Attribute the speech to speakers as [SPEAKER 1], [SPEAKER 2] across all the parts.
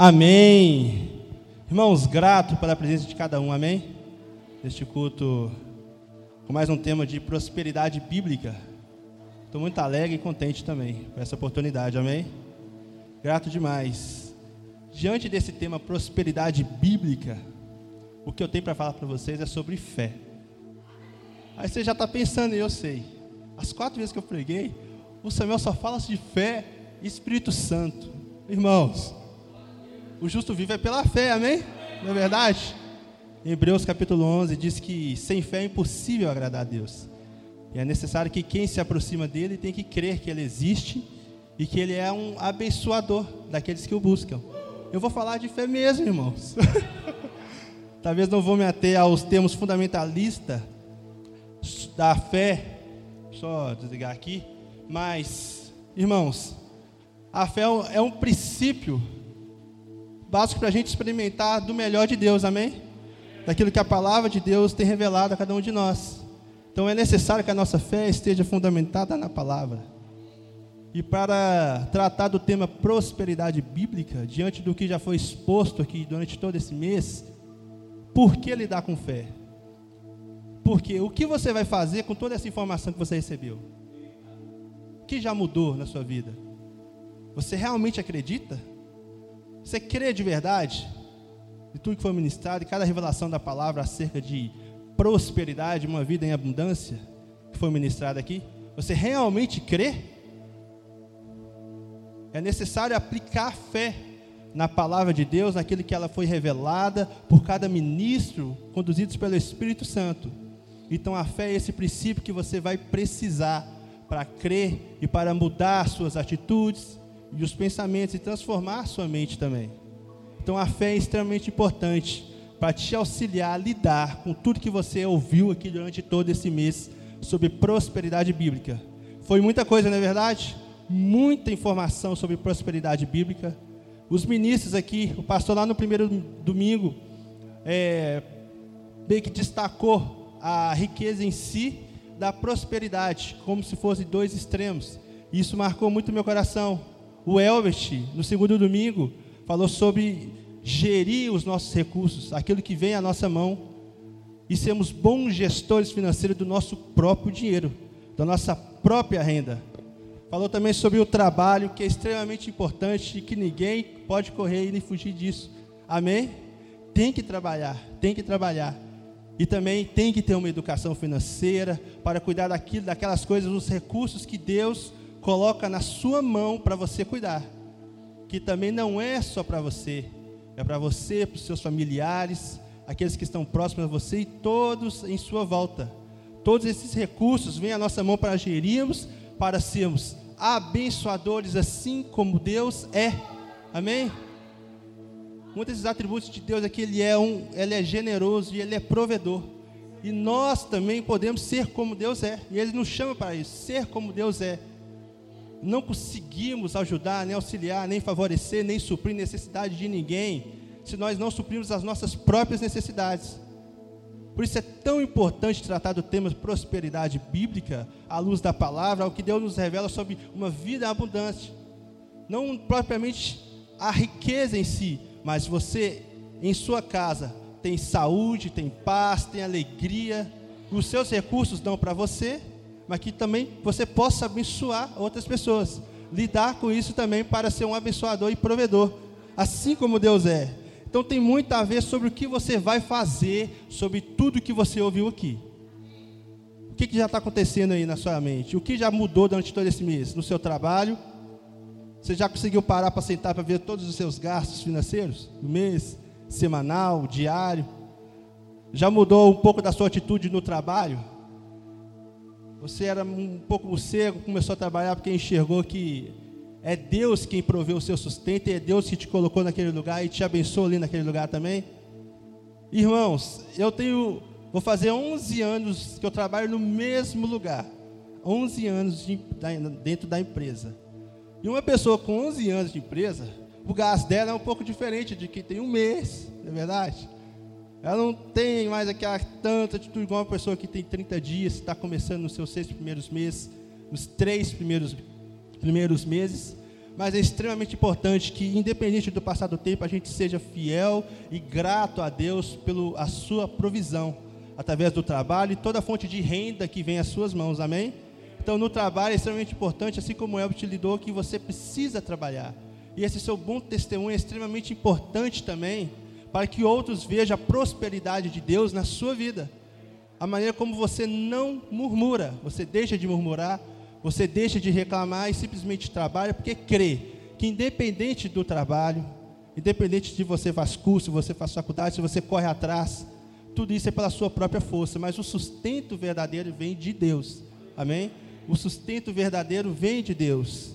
[SPEAKER 1] Amém. Irmãos, grato pela presença de cada um, amém? Neste culto, com mais um tema de prosperidade bíblica. Estou muito alegre e contente também com essa oportunidade, amém? Grato demais. Diante desse tema prosperidade bíblica, o que eu tenho para falar para vocês é sobre fé. Aí você já está pensando, e eu sei. As quatro vezes que eu preguei, o Samuel só fala de fé e Espírito Santo. Irmãos, o justo vive é pela fé, amém? Não é verdade? Hebreus capítulo 11 diz que sem fé é impossível agradar a Deus. E é necessário que quem se aproxima dele tem que crer que ele existe e que ele é um abençoador daqueles que o buscam. Eu vou falar de fé mesmo, irmãos. Talvez não vou me ater aos termos fundamentalistas da fé, só desligar aqui, mas, irmãos, a fé é um princípio básico para a gente experimentar do melhor de Deus, amém? Daquilo que a palavra de Deus tem revelado a cada um de nós. Então é necessário que a nossa fé esteja fundamentada na palavra. E para tratar do tema prosperidade bíblica, diante do que já foi exposto aqui durante todo esse mês, por que lidar com fé? Porque o que você vai fazer com toda essa informação que você recebeu? O que já mudou na sua vida? Você realmente acredita? Você crê de verdade? De tudo que foi ministrado e cada revelação da palavra acerca de prosperidade, uma vida em abundância, que foi ministrada aqui? Você realmente crê? É necessário aplicar fé na palavra de Deus, naquilo que ela foi revelada por cada ministro, conduzidos pelo Espírito Santo. Então a fé é esse princípio que você vai precisar para crer e para mudar suas atitudes, e os pensamentos e transformar a sua mente também. Então a fé é extremamente importante para te auxiliar a lidar com tudo que você ouviu aqui durante todo esse mês sobre prosperidade bíblica. Foi muita coisa, não é verdade? Muita informação sobre prosperidade bíblica. Os ministros aqui, o pastor lá no primeiro domingo, é, bem que destacou a riqueza em si da prosperidade, como se fossem dois extremos. Isso marcou muito meu coração. O Elbert, no segundo domingo, falou sobre gerir os nossos recursos, aquilo que vem à nossa mão, e sermos bons gestores financeiros do nosso próprio dinheiro, da nossa própria renda. Falou também sobre o trabalho, que é extremamente importante e que ninguém pode correr e fugir disso. Amém? Tem que trabalhar, tem que trabalhar. E também tem que ter uma educação financeira para cuidar daquilo, daquelas coisas, dos recursos que Deus coloca na sua mão para você cuidar. Que também não é só para você, é para você, para os seus familiares, aqueles que estão próximos a você e todos em sua volta. Todos esses recursos vêm à nossa mão para gerirmos, para sermos abençoadores assim como Deus é. Amém? Um desses atributos de Deus é que ele é um, ele é generoso e ele é provedor. E nós também podemos ser como Deus é. E ele nos chama para isso, ser como Deus é não conseguimos ajudar, nem auxiliar, nem favorecer, nem suprir necessidade de ninguém, se nós não suprimos as nossas próprias necessidades. Por isso é tão importante tratar do tema prosperidade bíblica, à luz da palavra, o que Deus nos revela sobre uma vida abundante. Não propriamente a riqueza em si, mas você, em sua casa, tem saúde, tem paz, tem alegria, os seus recursos dão para você mas que também você possa abençoar outras pessoas. Lidar com isso também para ser um abençoador e provedor, assim como Deus é. Então tem muito a ver sobre o que você vai fazer, sobre tudo que você ouviu aqui. O que, que já está acontecendo aí na sua mente? O que já mudou durante todo esse mês? No seu trabalho? Você já conseguiu parar para sentar para ver todos os seus gastos financeiros? Do mês, semanal, diário? Já mudou um pouco da sua atitude no trabalho? Você era um pouco morcego, começou a trabalhar porque enxergou que é Deus quem proveu o seu sustento e é Deus que te colocou naquele lugar e te abençoou ali naquele lugar também. Irmãos, eu tenho, vou fazer 11 anos que eu trabalho no mesmo lugar. 11 anos de, dentro da empresa. E uma pessoa com 11 anos de empresa, o gasto dela é um pouco diferente de quem tem um mês, não é verdade? Ela não tem mais aquela tanta atitude igual uma pessoa que tem 30 dias, está começando nos seus seis primeiros meses, nos três primeiros, primeiros meses. mas é extremamente importante que, independente do passar do tempo, a gente seja fiel e grato a Deus pela sua provisão, através do trabalho e toda a fonte de renda que vem às suas mãos, amém? Então, no trabalho é extremamente importante, assim como Elbert lidou, que você precisa trabalhar. E esse seu bom testemunho é extremamente importante também, para que outros vejam a prosperidade de Deus na sua vida. A maneira como você não murmura, você deixa de murmurar, você deixa de reclamar e simplesmente trabalha porque crê que independente do trabalho, independente de você faz curso, se você faz faculdade, se você corre atrás, tudo isso é pela sua própria força, mas o sustento verdadeiro vem de Deus. Amém? O sustento verdadeiro vem de Deus.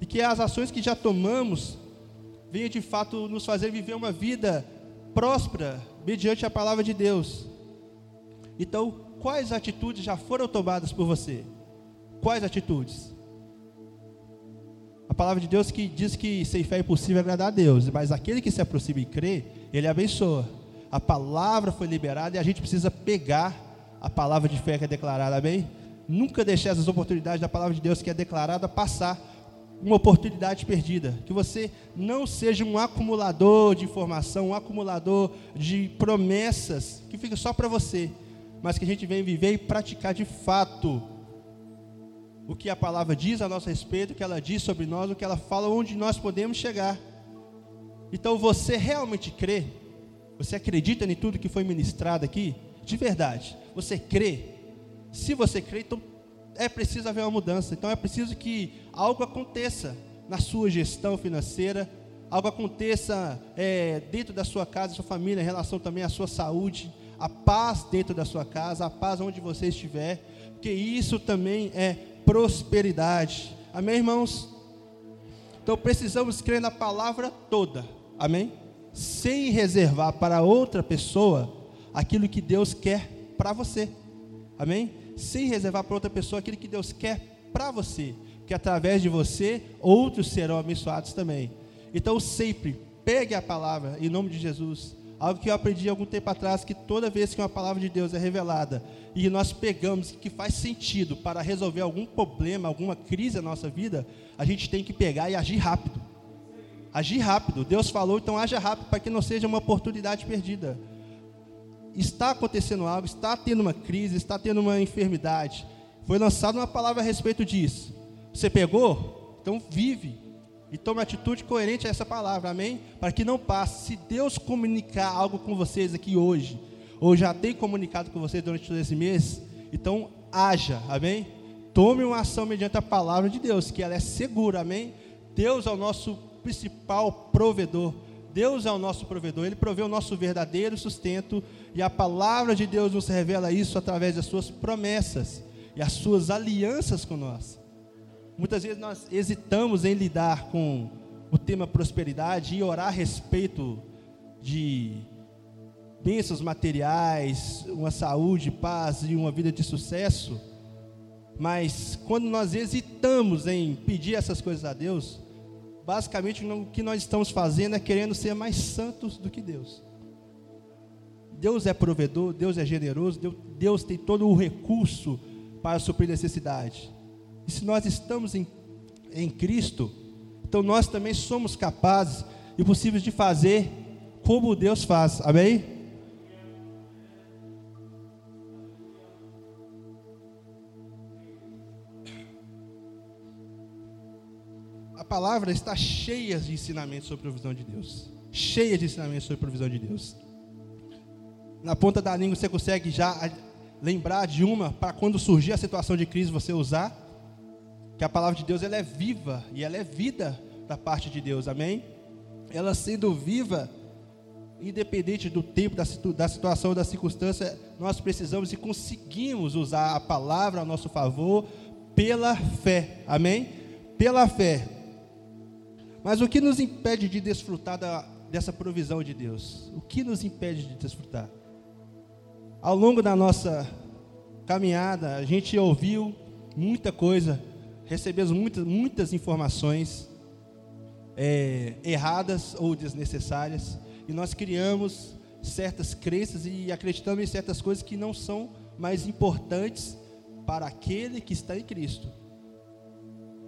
[SPEAKER 1] E que as ações que já tomamos venham de fato nos fazer viver uma vida próspera mediante a palavra de Deus. Então, quais atitudes já foram tomadas por você? Quais atitudes? A palavra de Deus que diz que sem fé é impossível agradar a Deus, mas aquele que se aproxima e crê, ele abençoa. A palavra foi liberada e a gente precisa pegar a palavra de fé que é declarada, amém? Nunca deixar essas oportunidades da palavra de Deus que é declarada passar uma oportunidade perdida. Que você não seja um acumulador de informação, um acumulador de promessas que fica só para você, mas que a gente venha viver e praticar de fato o que a palavra diz a nosso respeito, o que ela diz sobre nós, o que ela fala, onde nós podemos chegar. Então você realmente crê? Você acredita em tudo que foi ministrado aqui? De verdade, você crê? Se você crê, então é preciso haver uma mudança. Então é preciso que algo aconteça na sua gestão financeira, algo aconteça é, dentro da sua casa, da sua família, em relação também à sua saúde, a paz dentro da sua casa, a paz onde você estiver, porque isso também é prosperidade. Amém, irmãos? Então precisamos crer na palavra toda. Amém? Sem reservar para outra pessoa aquilo que Deus quer para você. Amém? Sem reservar para outra pessoa aquilo que Deus quer para você. Porque através de você, outros serão abençoados também. Então sempre pegue a palavra em nome de Jesus Algo que eu aprendi algum tempo atrás, que toda vez que uma palavra de Deus é revelada e nós pegamos que faz sentido para resolver algum problema, alguma crise na nossa vida, a gente tem que pegar e agir rápido. Agir rápido. Deus falou, então haja rápido para que não seja uma oportunidade perdida. Está acontecendo algo, está tendo uma crise, está tendo uma enfermidade. Foi lançada uma palavra a respeito disso. Você pegou? Então vive e tome atitude coerente a essa palavra, amém? Para que não passe. Se Deus comunicar algo com vocês aqui hoje, ou já tem comunicado com vocês durante todo esse mês, então haja, amém? Tome uma ação mediante a palavra de Deus, que ela é segura, amém? Deus é o nosso principal provedor. Deus é o nosso provedor, Ele provê o nosso verdadeiro sustento, e a palavra de Deus nos revela isso através das suas promessas e as suas alianças com nós. Muitas vezes nós hesitamos em lidar com o tema prosperidade e orar a respeito de bênçãos materiais, uma saúde, paz e uma vida de sucesso. Mas quando nós hesitamos em pedir essas coisas a Deus, basicamente o que nós estamos fazendo é querendo ser mais santos do que Deus. Deus é provedor, Deus é generoso, Deus, tem todo o recurso para suprir necessidade. E se nós estamos em, em Cristo, então nós também somos capazes e possíveis de fazer como Deus faz. Amém? A palavra está cheia de ensinamentos sobre a provisão de Deus. Cheia de ensinamentos sobre a provisão de Deus. Na ponta da língua você consegue já lembrar de uma para quando surgir a situação de crise você usar? que a palavra de Deus ela é viva e ela é vida da parte de Deus, amém? Ela sendo viva, independente do tempo, da, situ, da situação, da circunstância, nós precisamos e conseguimos usar a palavra a nosso favor pela fé, amém? Pela fé. Mas o que nos impede de desfrutar da, dessa provisão de Deus? O que nos impede de desfrutar? Ao longo da nossa caminhada, a gente ouviu muita coisa recebemos muitas, muitas informações é, erradas ou desnecessárias, e nós criamos certas crenças e acreditamos em certas coisas que não são mais importantes para aquele que está em Cristo.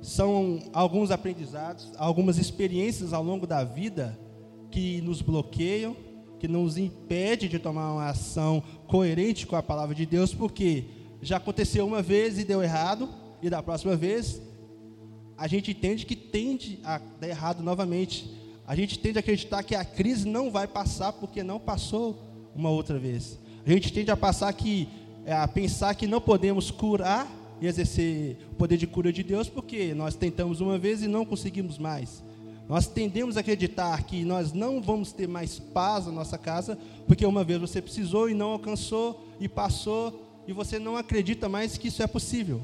[SPEAKER 1] são alguns aprendizados, algumas experiências ao longo da vida que nos bloqueiam, que nos impede de tomar uma ação coerente com a palavra de Deus, porque já aconteceu uma vez e deu errado, e da próxima vez a gente entende que tende a dar errado novamente. A gente tende a acreditar que a crise não vai passar porque não passou uma outra vez. A gente tende a passar que é, a pensar que não podemos curar e exercer o poder de cura de Deus porque nós tentamos uma vez e não conseguimos mais. Nós tendemos a acreditar que nós não vamos ter mais paz na nossa casa, porque uma vez você precisou e não alcançou e passou, e você não acredita mais que isso é possível.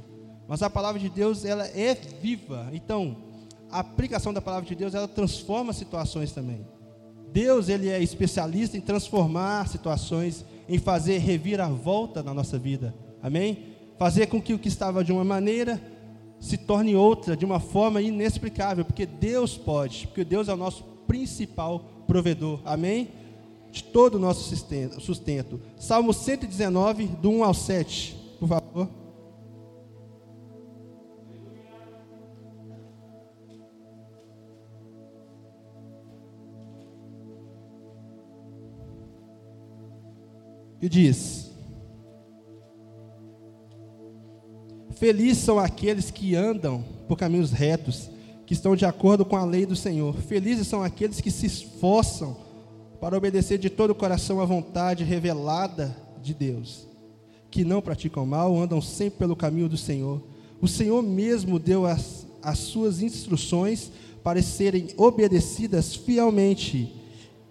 [SPEAKER 1] Mas a palavra de Deus, ela é viva. Então, a aplicação da palavra de Deus, ela transforma situações também. Deus, ele é especialista em transformar situações, em fazer reviravolta na nossa vida. Amém? Fazer com que o que estava de uma maneira se torne outra de uma forma inexplicável, porque Deus pode, porque Deus é o nosso principal provedor. Amém? De todo o nosso sustento. Salmo 119, do 1 ao 7, por favor. E diz: Felizes são aqueles que andam por caminhos retos, que estão de acordo com a lei do Senhor. Felizes são aqueles que se esforçam para obedecer de todo o coração à vontade revelada de Deus, que não praticam mal, andam sempre pelo caminho do Senhor. O Senhor mesmo deu as, as suas instruções para serem obedecidas fielmente.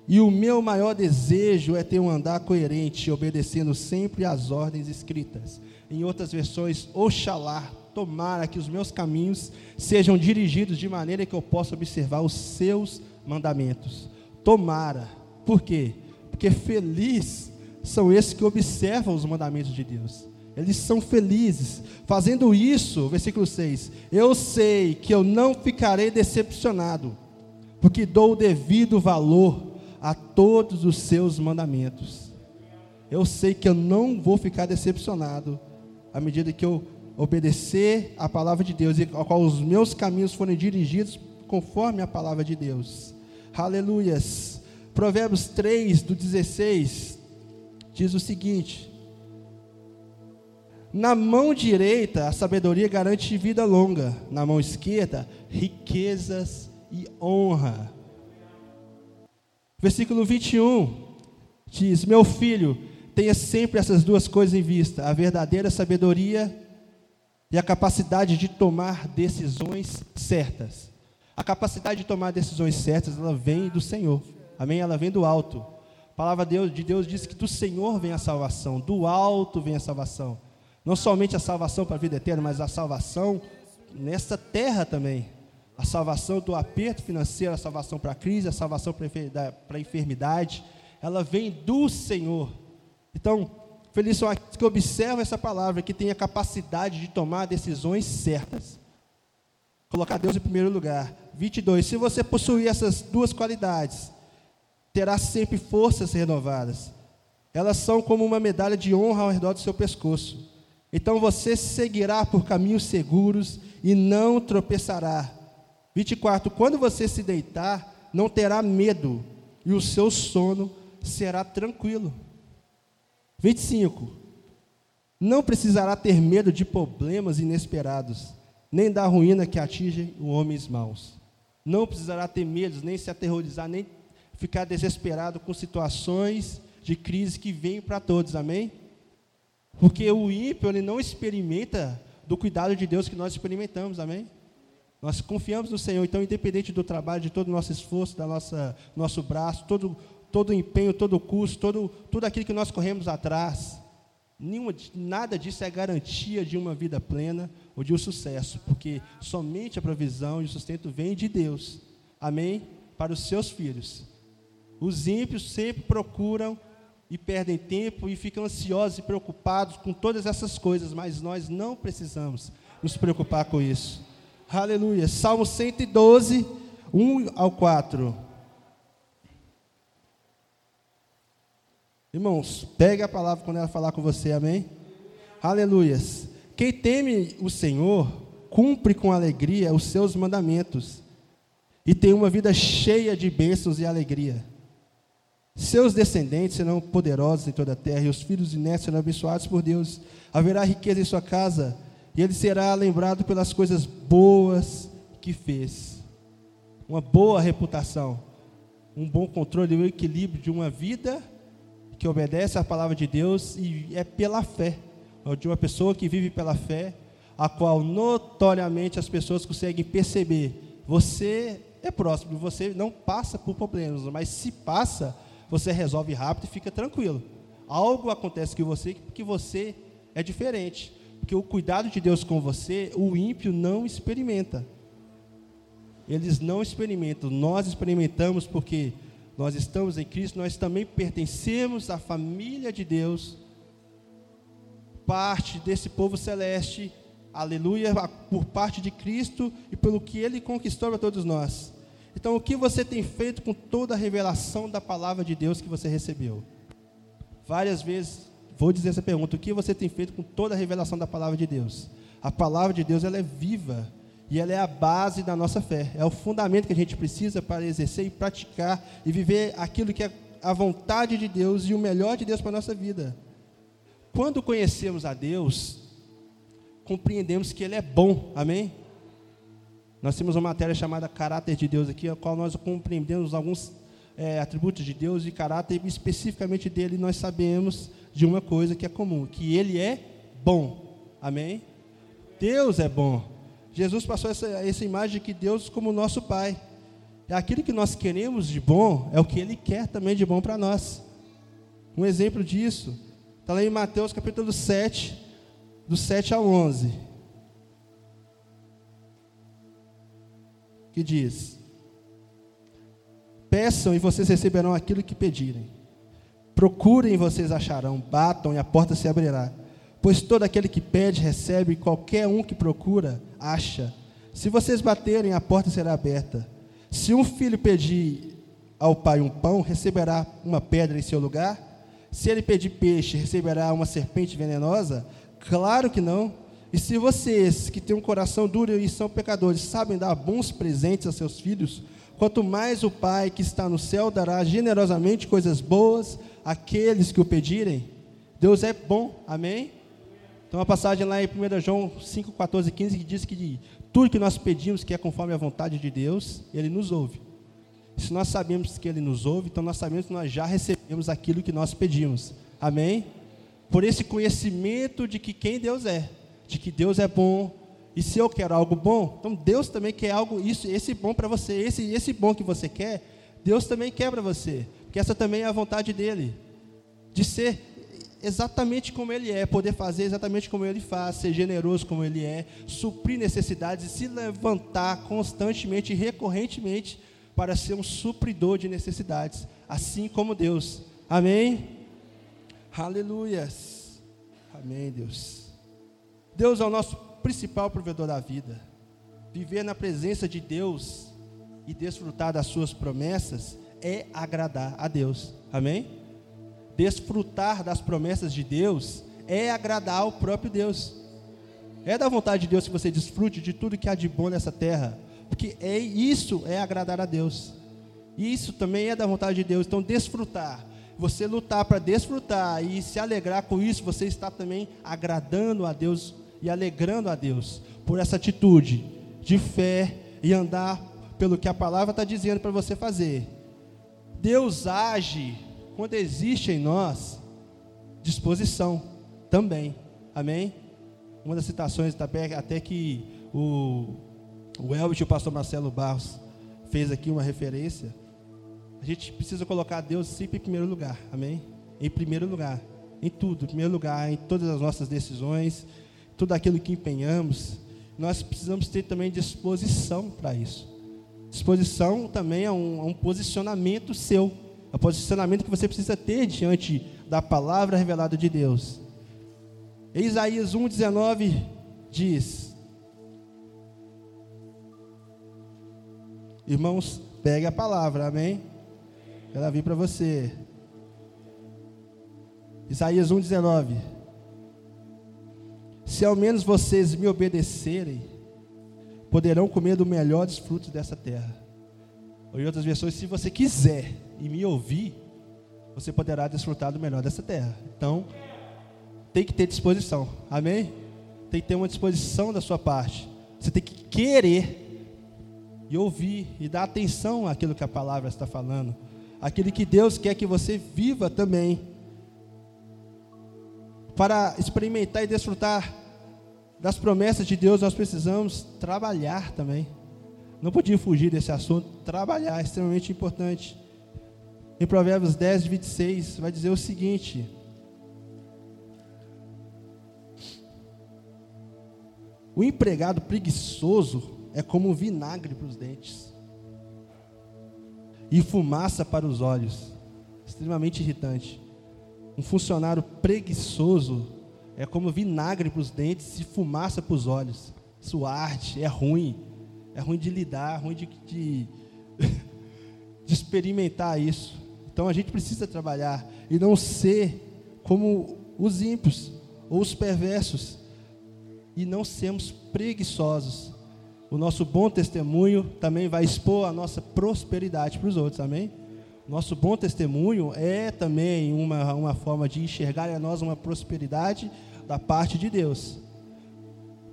[SPEAKER 1] E o meu maior desejo é ter um andar coerente, obedecendo sempre às ordens escritas em outras versões, Oxalá, tomara que os meus caminhos sejam dirigidos de maneira que eu possa observar os seus mandamentos. Tomara. Por quê? Porque felizes são esses que observam os mandamentos de Deus. Eles são felizes. Fazendo isso, versículo 6, eu sei que eu não ficarei decepcionado, porque dou o devido valor a todos os seus mandamentos. Eu sei que eu não vou ficar decepcionado à medida que eu obedecer a palavra de Deus e ao qual os meus caminhos forem dirigidos conforme a palavra de Deus. Aleluias. Provérbios 3, do 16, diz o seguinte: Na mão direita a sabedoria garante vida longa, na mão esquerda, riquezas e honra. Versículo 21 diz: Meu filho, tenha sempre essas duas coisas em vista: a verdadeira sabedoria e a capacidade de tomar decisões certas. A capacidade de tomar decisões certas, ela vem do Senhor. Amém? Ela vem do alto. A palavra de Deus diz que do Senhor vem a salvação, do alto vem a salvação. Não somente a salvação para a vida eterna, mas a salvação nesta terra também. A salvação do aperto financeiro, a salvação para a crise, a salvação para a enfermidade, ela vem do Senhor. Então, felizes são aqueles que observam essa palavra, que têm a capacidade de tomar decisões certas. Colocar Deus em primeiro lugar. 22. Se você possuir essas duas qualidades, terá sempre forças renovadas. Elas são como uma medalha de honra ao redor do seu pescoço. Então você seguirá por caminhos seguros e não tropeçará. 24. Quando você se deitar, não terá medo, e o seu sono será tranquilo. 25. Não precisará ter medo de problemas inesperados, nem da ruína que atinge homens maus. Não precisará ter medo, nem se aterrorizar, nem ficar desesperado com situações de crise que vêm para todos, amém? Porque o ímpio, ele não experimenta do cuidado de Deus que nós experimentamos, amém? Nós confiamos no Senhor, então, independente do trabalho, de todo o nosso esforço, da nossa nosso braço, todo todo o empenho, todo o custo, todo, tudo aquilo que nós corremos atrás, nenhuma, nada disso é garantia de uma vida plena ou de um sucesso, porque somente a provisão e o sustento vem de Deus. Amém? Para os seus filhos. Os ímpios sempre procuram e perdem tempo e ficam ansiosos e preocupados com todas essas coisas, mas nós não precisamos nos preocupar com isso. Aleluia. Salmo 112, 1 ao 4. Irmãos, pegue a palavra quando ela falar com você, amém? Aleluias. Quem teme o Senhor cumpre com alegria os seus mandamentos e tem uma vida cheia de bênçãos e alegria. Seus descendentes serão poderosos em toda a terra, e os filhos de netos serão abençoados por Deus. Haverá riqueza em sua casa, e ele será lembrado pelas coisas boas que fez. Uma boa reputação, um bom controle, um equilíbrio de uma vida que obedece à palavra de Deus e é pela fé, de uma pessoa que vive pela fé, a qual notoriamente as pessoas conseguem perceber. Você é próximo, você não passa por problemas, mas se passa, você resolve rápido e fica tranquilo. Algo acontece com você porque você é diferente. Porque o cuidado de Deus com você, o ímpio não experimenta. Eles não experimentam, nós experimentamos porque nós estamos em Cristo, nós também pertencemos à família de Deus, parte desse povo celeste, aleluia, por parte de Cristo e pelo que Ele conquistou para todos nós. Então, o que você tem feito com toda a revelação da palavra de Deus que você recebeu? Várias vezes vou dizer essa pergunta: o que você tem feito com toda a revelação da palavra de Deus? A palavra de Deus ela é viva e ela é a base da nossa fé. É o fundamento que a gente precisa para exercer e praticar e viver aquilo que é a vontade de Deus e o melhor de Deus para a nossa vida. Quando conhecemos a Deus, compreendemos que Ele é bom, amém? Nós temos uma matéria chamada Caráter de Deus aqui, a qual nós compreendemos alguns é, atributos de Deus e caráter, especificamente dele nós sabemos de uma coisa que é comum, que ele é bom. Amém? Deus é bom. Jesus passou essa, essa imagem de que Deus como nosso Pai. É aquilo que nós queremos de bom, é o que Ele quer também de bom para nós. Um exemplo disso, está lá em Mateus capítulo 7, do 7 ao 11. que diz: Peçam e vocês receberão aquilo que pedirem. Procurem e vocês acharão. Batam e a porta se abrirá. Pois todo aquele que pede, recebe, qualquer um que procura, acha. Se vocês baterem, a porta será aberta. Se um filho pedir ao pai um pão, receberá uma pedra em seu lugar? Se ele pedir peixe, receberá uma serpente venenosa? Claro que não. E se vocês, que têm um coração duro e são pecadores, sabem dar bons presentes a seus filhos, quanto mais o Pai que está no céu dará generosamente coisas boas àqueles que o pedirem. Deus é bom, amém? Então, uma passagem lá em 1 João 5, 14 e 15 que diz que tudo que nós pedimos que é conforme a vontade de Deus, Ele nos ouve. Se nós sabemos que Ele nos ouve, então nós sabemos que nós já recebemos aquilo que nós pedimos, amém? Por esse conhecimento de que quem Deus é de que Deus é bom. E se eu quero algo bom, então Deus também quer algo isso, esse bom para você, esse esse bom que você quer, Deus também quer para você, porque essa também é a vontade dele, de ser exatamente como ele é, poder fazer exatamente como ele faz, ser generoso como ele é, suprir necessidades e se levantar constantemente e recorrentemente para ser um supridor de necessidades, assim como Deus. Amém? Aleluias. Amém, Deus. Deus é o nosso principal provedor da vida. Viver na presença de Deus e desfrutar das suas promessas é agradar a Deus. Amém? Desfrutar das promessas de Deus é agradar ao próprio Deus. É da vontade de Deus que você desfrute de tudo que há de bom nessa terra, porque é isso é agradar a Deus. Isso também é da vontade de Deus. Então desfrutar você lutar para desfrutar e se alegrar com isso, você está também agradando a Deus e alegrando a Deus por essa atitude de fé e andar pelo que a palavra está dizendo para você fazer. Deus age quando existe em nós disposição também. Amém? Uma das citações até que o, o Elvis e o pastor Marcelo Barros fez aqui uma referência. A gente precisa colocar Deus sempre em primeiro lugar. Amém? Em primeiro lugar. Em tudo. Em primeiro lugar, em todas as nossas decisões, tudo aquilo que empenhamos, nós precisamos ter também disposição para isso. Disposição também é um, é um posicionamento seu, é um posicionamento que você precisa ter diante da palavra revelada de Deus. Isaías 1,19 diz: Irmãos, pegue a palavra, amém? Ela vir para você. Isaías 1,19 se ao menos vocês me obedecerem poderão comer do melhor dos frutos dessa terra. Ou em outras versões, se você quiser e me ouvir, você poderá desfrutar do melhor dessa terra. Então, tem que ter disposição. Amém? Tem que ter uma disposição da sua parte. Você tem que querer e ouvir e dar atenção àquilo que a palavra está falando, aquilo que Deus quer que você viva também. Para experimentar e desfrutar das promessas de Deus, nós precisamos trabalhar também. Não podia fugir desse assunto. Trabalhar é extremamente importante. Em Provérbios 10, 26, vai dizer o seguinte: O empregado preguiçoso é como vinagre para os dentes e fumaça para os olhos, extremamente irritante. Um funcionário preguiçoso é como vinagre para os dentes e fumaça para os olhos. Isso é ruim, é ruim de lidar, ruim de, de, de experimentar isso. Então a gente precisa trabalhar e não ser como os ímpios ou os perversos e não sermos preguiçosos. O nosso bom testemunho também vai expor a nossa prosperidade para os outros, amém? Nosso bom testemunho é também uma, uma forma de enxergar em nós uma prosperidade da parte de Deus.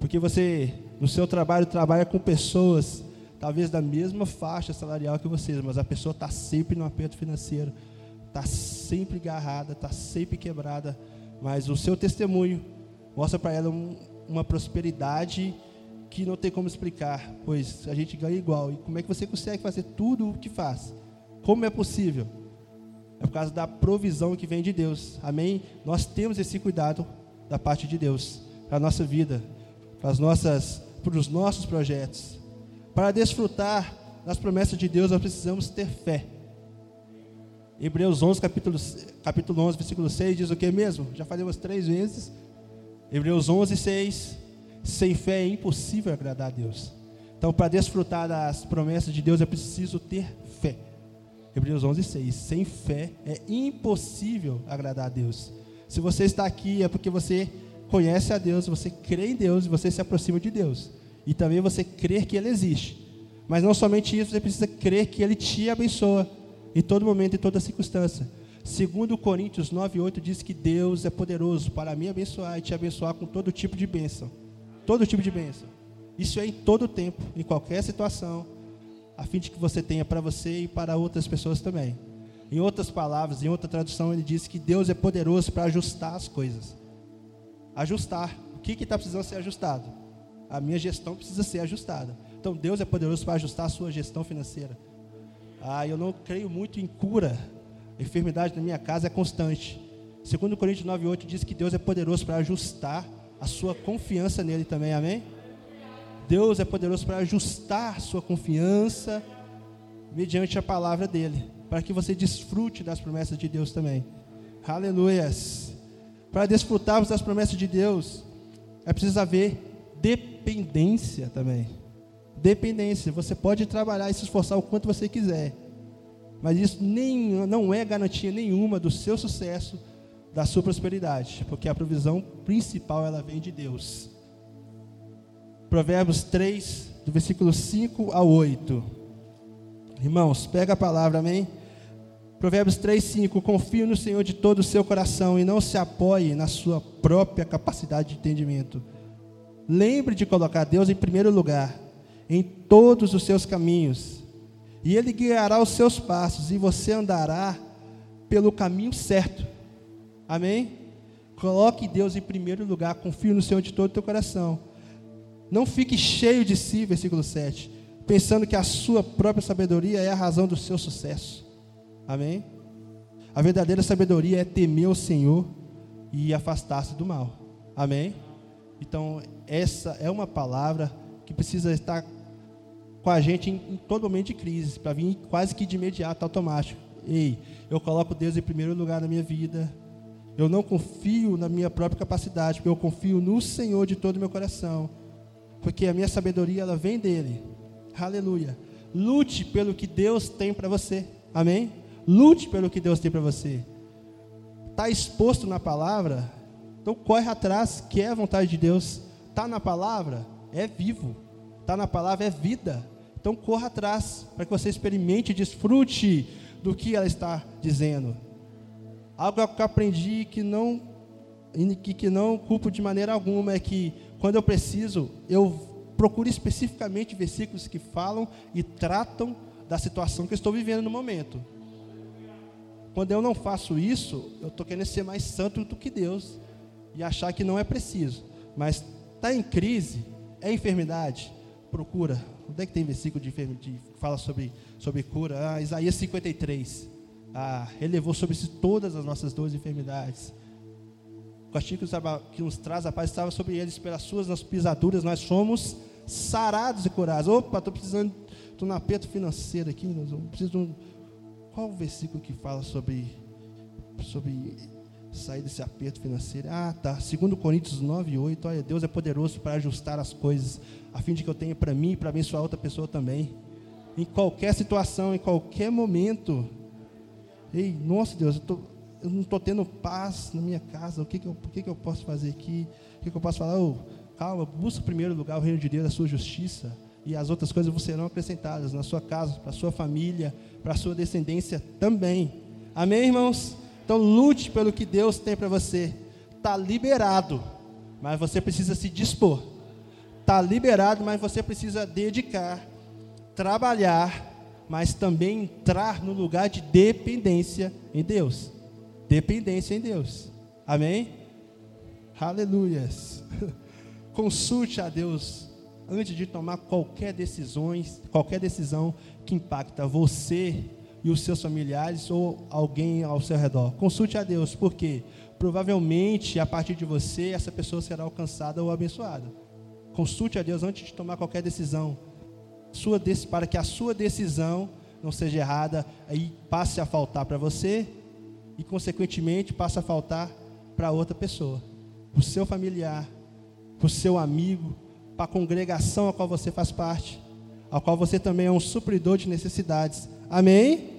[SPEAKER 1] Porque você, no seu trabalho, trabalha com pessoas, talvez da mesma faixa salarial que vocês, mas a pessoa está sempre no aperto financeiro, está sempre agarrada, está sempre quebrada. Mas o seu testemunho mostra para ela um, uma prosperidade que não tem como explicar, pois a gente ganha igual. E como é que você consegue fazer tudo o que faz? Como é possível? É por causa da provisão que vem de Deus. Amém? Nós temos esse cuidado da parte de Deus para a nossa vida, para, as nossas, para os nossos projetos. Para desfrutar das promessas de Deus, nós precisamos ter fé. Hebreus 11, capítulo, capítulo 11, versículo 6 diz o que mesmo? Já falamos três vezes. Hebreus 11, 6. Sem fé é impossível agradar a Deus. Então, para desfrutar das promessas de Deus, é preciso ter fé. Hebreus 11, 6. Sem fé é impossível agradar a Deus. Se você está aqui, é porque você conhece a Deus, você crê em Deus você se aproxima de Deus. E também você crer que Ele existe. Mas não somente isso, você precisa crer que Ele te abençoa em todo momento, em toda circunstância. Segundo Coríntios 9:8 diz que Deus é poderoso para me abençoar e te abençoar com todo tipo de bênção. Todo tipo de bênção. Isso é em todo tempo, em qualquer situação, a fim de que você tenha para você e para outras pessoas também. Em outras palavras, em outra tradução, ele diz que Deus é poderoso para ajustar as coisas. Ajustar. O que está precisando ser ajustado? A minha gestão precisa ser ajustada. Então Deus é poderoso para ajustar a sua gestão financeira. Ah, eu não creio muito em cura a enfermidade na minha casa é constante. Segundo Coríntios 9:8 diz que Deus é poderoso para ajustar a sua confiança nele também, amém? Deus é poderoso para ajustar sua confiança mediante a palavra dele, para que você desfrute das promessas de Deus também. Aleluias. Para desfrutarmos das promessas de Deus, é preciso haver dependência também. Dependência. Você pode trabalhar e se esforçar o quanto você quiser. Mas isso nem, não é garantia nenhuma do seu sucesso, da sua prosperidade, porque a provisão principal ela vem de Deus. Provérbios 3, do versículo 5 ao 8. Irmãos, pega a palavra, amém? Provérbios 3, 5. Confie no Senhor de todo o seu coração e não se apoie na sua própria capacidade de entendimento. Lembre de colocar Deus em primeiro lugar em todos os seus caminhos e Ele guiará os seus passos, e você andará pelo caminho certo. Amém? Coloque Deus em primeiro lugar, confie no Senhor de todo o teu coração. Não fique cheio de si, versículo 7, pensando que a sua própria sabedoria é a razão do seu sucesso. Amém? A verdadeira sabedoria é temer o Senhor e afastar-se do mal. Amém? Então, essa é uma palavra que precisa estar com a gente em, em todo momento de crise, para vir quase que de imediato, automático. Ei, eu coloco Deus em primeiro lugar na minha vida. Eu não confio na minha própria capacidade, porque eu confio no Senhor de todo o meu coração. Porque a minha sabedoria ela vem dele. Aleluia. Lute pelo que Deus tem para você. Amém? Lute pelo que Deus tem para você. Está exposto na palavra? Então corre atrás, que é a vontade de Deus. Está na palavra? É vivo está na palavra é vida. Então corra atrás para que você experimente e desfrute do que ela está dizendo. Algo que eu aprendi que não que, que não culpo de maneira alguma é que quando eu preciso, eu procuro especificamente versículos que falam e tratam da situação que eu estou vivendo no momento. Quando eu não faço isso, eu estou querendo ser mais santo do que Deus e achar que não é preciso. Mas está em crise, é enfermidade, procura. Onde é que tem versículo de, de fala sobre, sobre cura? Ah, Isaías 53. Ah, ele levou sobre si todas as nossas e enfermidades. O castigo que nos traz a paz estava sobre eles, pelas suas pisaduras nós somos sarados e curados. Opa, estou precisando de um aperto financeiro aqui. Preciso de um, qual o versículo que fala sobre, sobre sair desse aperto financeiro? Ah, tá. 2 Coríntios 9, 8. Olha, Deus é poderoso para ajustar as coisas, a fim de que eu tenha para mim e para abençoar outra pessoa também. Em qualquer situação, em qualquer momento. Ei, nossa Deus, eu, tô, eu não estou tendo paz na minha casa. O que, que, eu, o que, que eu posso fazer aqui? O que, que eu posso falar? Oh, calma, busca primeiro lugar o reino de Deus, a sua justiça e as outras coisas serão acrescentadas na sua casa, para a sua família, para a sua descendência também. Amém, irmãos? Então lute pelo que Deus tem para você. Está liberado, mas você precisa se dispor. Está liberado, mas você precisa dedicar, trabalhar, mas também entrar no lugar de dependência em Deus. Dependência em Deus. Amém? Aleluias. Consulte a Deus antes de tomar qualquer decisões, qualquer decisão que impacta você e os seus familiares ou alguém ao seu redor. Consulte a Deus, porque provavelmente a partir de você essa pessoa será alcançada ou abençoada. Consulte a Deus antes de tomar qualquer decisão, sua, para que a sua decisão não seja errada e passe a faltar para você e consequentemente passe a faltar para outra pessoa, para o seu familiar, para o seu amigo, para a congregação a qual você faz parte, a qual você também é um supridor de necessidades. Amém?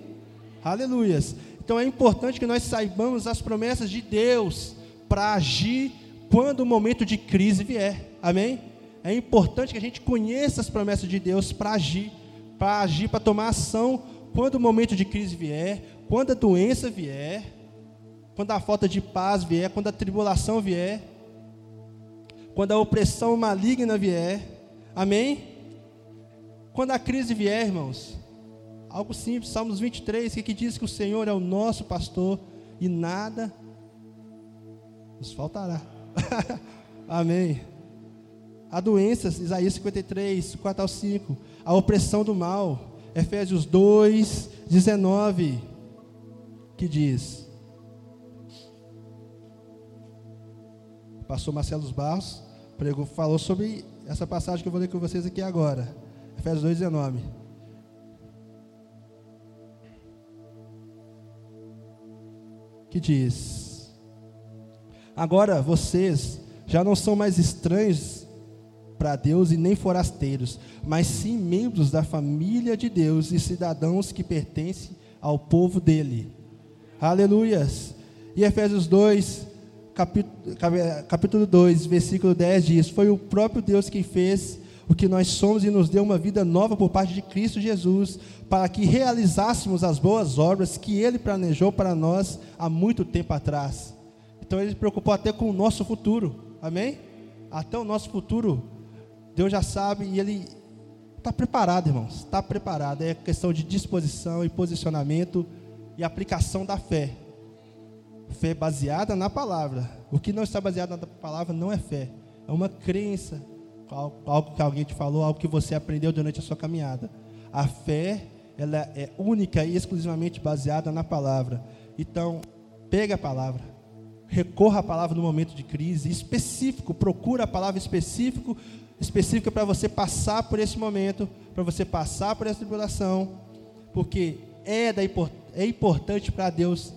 [SPEAKER 1] Aleluias. Então é importante que nós saibamos as promessas de Deus para agir quando o momento de crise vier. Amém? É importante que a gente conheça as promessas de Deus para agir, para agir, para tomar ação quando o momento de crise vier, quando a doença vier, quando a falta de paz vier, quando a tribulação vier quando a opressão maligna vier, amém? Quando a crise vier, irmãos, algo simples, Salmos 23, que, que diz que o Senhor é o nosso pastor e nada nos faltará. amém. A doença, Isaías 53, 4 ao 5. A opressão do mal, Efésios 2, 19, que diz: pastor Marcelo Barros pregou, falou sobre essa passagem que eu vou ler com vocês aqui agora. Efésios 2,19. Que diz: Agora vocês já não são mais estranhos para Deus e nem forasteiros, mas sim membros da família de Deus e cidadãos que pertencem ao povo dele. Aleluias. E Efésios 2, capítulo 2, versículo 10 diz: Foi o próprio Deus quem fez o que nós somos e nos deu uma vida nova por parte de Cristo Jesus, para que realizássemos as boas obras que Ele planejou para nós há muito tempo atrás. Então Ele se preocupou até com o nosso futuro, amém? Até o nosso futuro, Deus já sabe e Ele está preparado, irmãos, está preparado. É questão de disposição e posicionamento e aplicação da fé. Fé baseada na palavra. O que não está baseado na palavra não é fé. É uma crença. Algo que alguém te falou, algo que você aprendeu durante a sua caminhada. A fé, ela é única e exclusivamente baseada na palavra. Então, pega a palavra. Recorra à palavra no momento de crise, específico, procura a palavra específico, específica para você passar por esse momento, para você passar por essa tribulação, porque é, da, é importante para Deus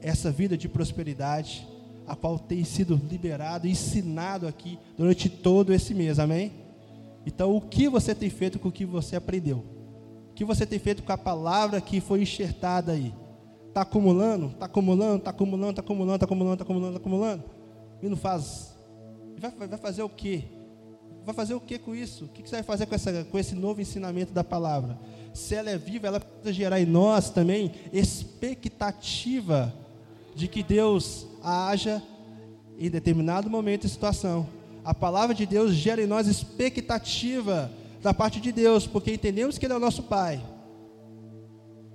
[SPEAKER 1] essa vida de prosperidade, a qual tem sido liberado ensinado aqui durante todo esse mês, amém? Então, o que você tem feito com o que você aprendeu? O que você tem feito com a palavra que foi enxertada aí? Está acumulando? Está acumulando? Está acumulando? Está acumulando? Está acumulando? Está acumulando? Está acumulando? E não faz. Vai, vai fazer o quê? vai fazer o que com isso? O que você vai fazer com, essa, com esse novo ensinamento da palavra? Se ela é viva, ela precisa gerar em nós também expectativa de que Deus haja em determinado momento e situação. A palavra de Deus gera em nós expectativa da parte de Deus, porque entendemos que Ele é o nosso Pai.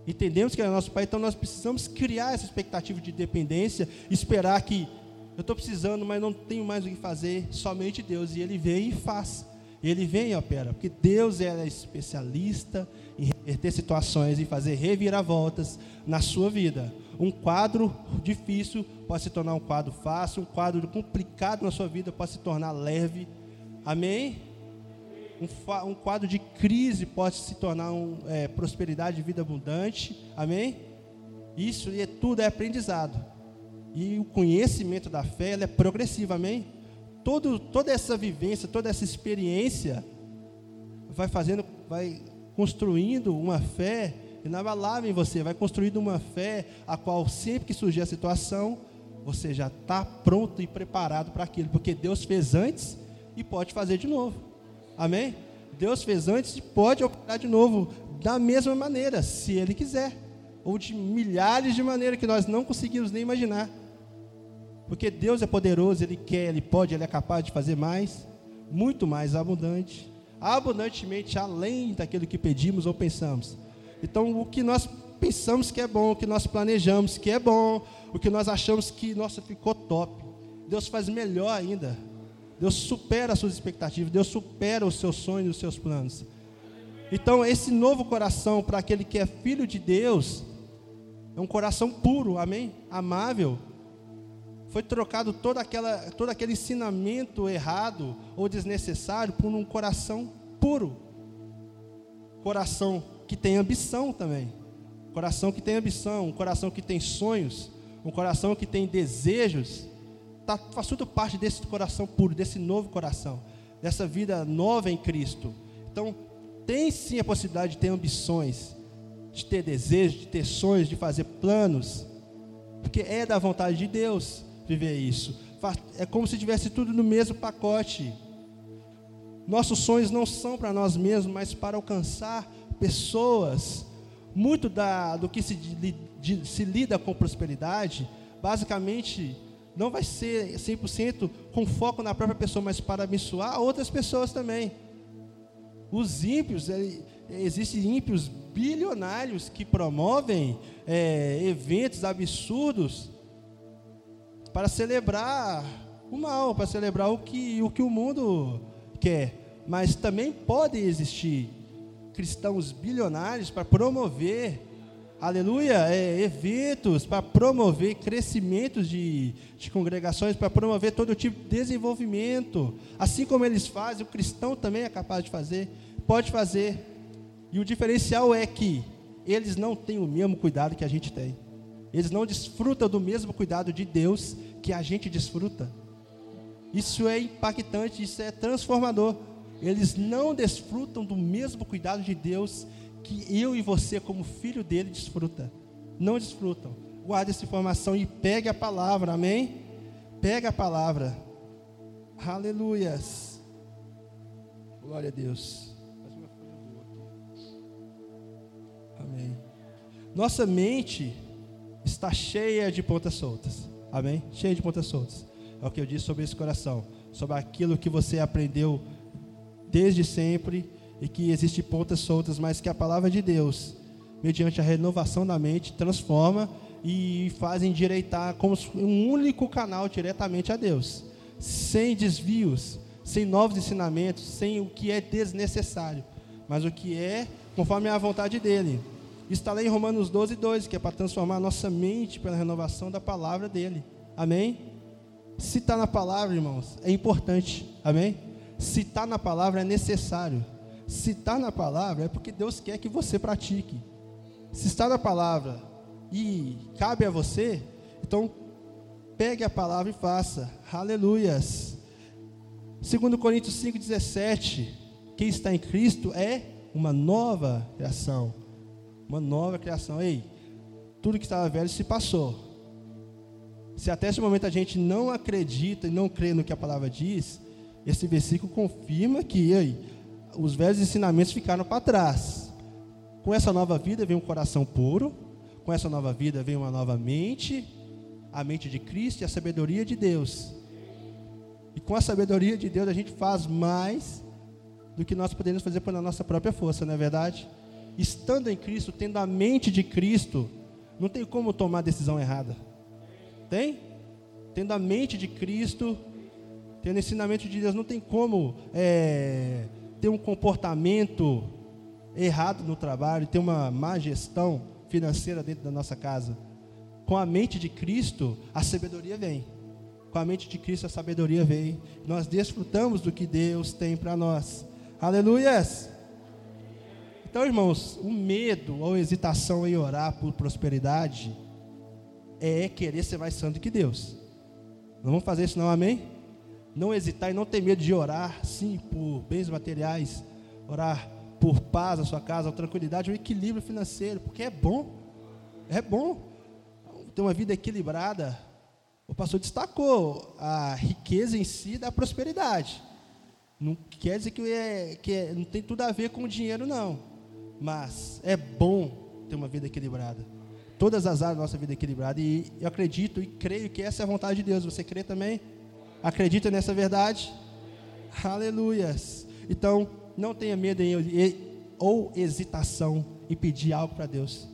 [SPEAKER 1] Entendemos que Ele é o nosso Pai, então nós precisamos criar essa expectativa de dependência, esperar que eu estou precisando, mas não tenho mais o que fazer, somente Deus. E Ele vem e faz. Ele vem e opera, porque Deus é especialista em reverter situações e fazer reviravoltas na sua vida. Um quadro difícil pode se tornar um quadro fácil, um quadro complicado na sua vida pode se tornar leve. Amém? Um, um quadro de crise pode se tornar um, é, prosperidade de vida abundante. Amém? Isso e é, tudo é aprendizado. E o conhecimento da fé é progressivo, amém? Todo, toda essa vivência, toda essa experiência vai fazendo, vai construindo uma fé inabalável em você, vai construindo uma fé a qual sempre que surgir a situação, você já está pronto e preparado para aquilo, porque Deus fez antes e pode fazer de novo. Amém? Deus fez antes e pode operar de novo da mesma maneira, se Ele quiser, ou de milhares de maneiras que nós não conseguimos nem imaginar. Porque Deus é poderoso, Ele quer, Ele pode, Ele é capaz de fazer mais, muito mais abundante, abundantemente além daquilo que pedimos ou pensamos. Então, o que nós pensamos que é bom, o que nós planejamos que é bom, o que nós achamos que, nossa, ficou top, Deus faz melhor ainda. Deus supera as suas expectativas, Deus supera os seus sonhos, os seus planos. Então, esse novo coração para aquele que é filho de Deus, é um coração puro, amém? Amável, foi trocado todo, aquela, todo aquele ensinamento errado ou desnecessário por um coração puro. Coração que tem ambição também. Coração que tem ambição, um coração que tem sonhos, um coração que tem desejos. Tá, faz tudo parte desse coração puro, desse novo coração, dessa vida nova em Cristo. Então, tem sim a possibilidade de ter ambições, de ter desejos, de ter sonhos, de fazer planos, porque é da vontade de Deus viver isso. É como se tivesse tudo no mesmo pacote. Nossos sonhos não são para nós mesmos, mas para alcançar pessoas. Muito da, do que se, de, se lida com prosperidade, basicamente, não vai ser 100% com foco na própria pessoa, mas para abençoar outras pessoas também. Os ímpios, existem ímpios bilionários que promovem é, eventos absurdos para celebrar o mal, para celebrar o que, o que o mundo quer. Mas também podem existir cristãos bilionários para promover, aleluia, é, eventos, para promover crescimentos de, de congregações, para promover todo tipo de desenvolvimento. Assim como eles fazem, o cristão também é capaz de fazer, pode fazer. E o diferencial é que eles não têm o mesmo cuidado que a gente tem. Eles não desfrutam do mesmo cuidado de Deus que a gente desfruta. Isso é impactante, isso é transformador. Eles não desfrutam do mesmo cuidado de Deus que eu e você, como filho dele, desfruta. Não desfrutam. Guarde essa informação e pegue a palavra, amém? Pegue a palavra. Aleluias. Glória a Deus. Amém. Nossa mente está cheia de pontas soltas. Amém? Cheia de pontas soltas. É o que eu disse sobre esse coração. Sobre aquilo que você aprendeu desde sempre e que existe pontas soltas, mas que a palavra de Deus, mediante a renovação da mente, transforma e faz endireitar como um único canal diretamente a Deus, sem desvios, sem novos ensinamentos, sem o que é desnecessário, mas o que é conforme a vontade dele. Está lá em Romanos 12, 2, que é para transformar a nossa mente pela renovação da palavra dele. Amém? Se está na palavra, irmãos, é importante. Amém? Se está na palavra, é necessário. Se está na palavra, é porque Deus quer que você pratique. Se está na palavra e cabe a você, então pegue a palavra e faça. Aleluias. Segundo Coríntios 5,17, quem está em Cristo é uma nova criação uma nova criação. Ei, tudo que estava velho se passou. Se até esse momento a gente não acredita e não crê no que a palavra diz, esse versículo confirma que aí, os velhos ensinamentos ficaram para trás. Com essa nova vida vem um coração puro, com essa nova vida vem uma nova mente, a mente de Cristo e a sabedoria de Deus. E com a sabedoria de Deus a gente faz mais do que nós podemos fazer pela nossa própria força, não é verdade? Estando em Cristo, tendo a mente de Cristo, não tem como tomar decisão errada. Tem? Tendo a mente de Cristo, tendo ensinamento de Deus, não tem como é, ter um comportamento errado no trabalho, ter uma má gestão financeira dentro da nossa casa. Com a mente de Cristo, a sabedoria vem. Com a mente de Cristo, a sabedoria vem. Nós desfrutamos do que Deus tem para nós. Aleluias! Então, irmãos, o medo ou hesitação em orar por prosperidade é querer ser mais santo que Deus. Não vamos fazer isso não, amém? Não hesitar e não ter medo de orar, sim, por bens materiais, orar por paz na sua casa, tranquilidade, um equilíbrio financeiro, porque é bom, é bom ter uma vida equilibrada. O pastor destacou a riqueza em si da prosperidade. Não quer dizer que, é, que é, não tem tudo a ver com o dinheiro, não. Mas é bom ter uma vida equilibrada. Todas as áreas da nossa vida equilibrada. E eu acredito e creio que essa é a vontade de Deus. Você crê também? Acredita nessa verdade? Aleluias. Então, não tenha medo em, ou hesitação em pedir algo para Deus.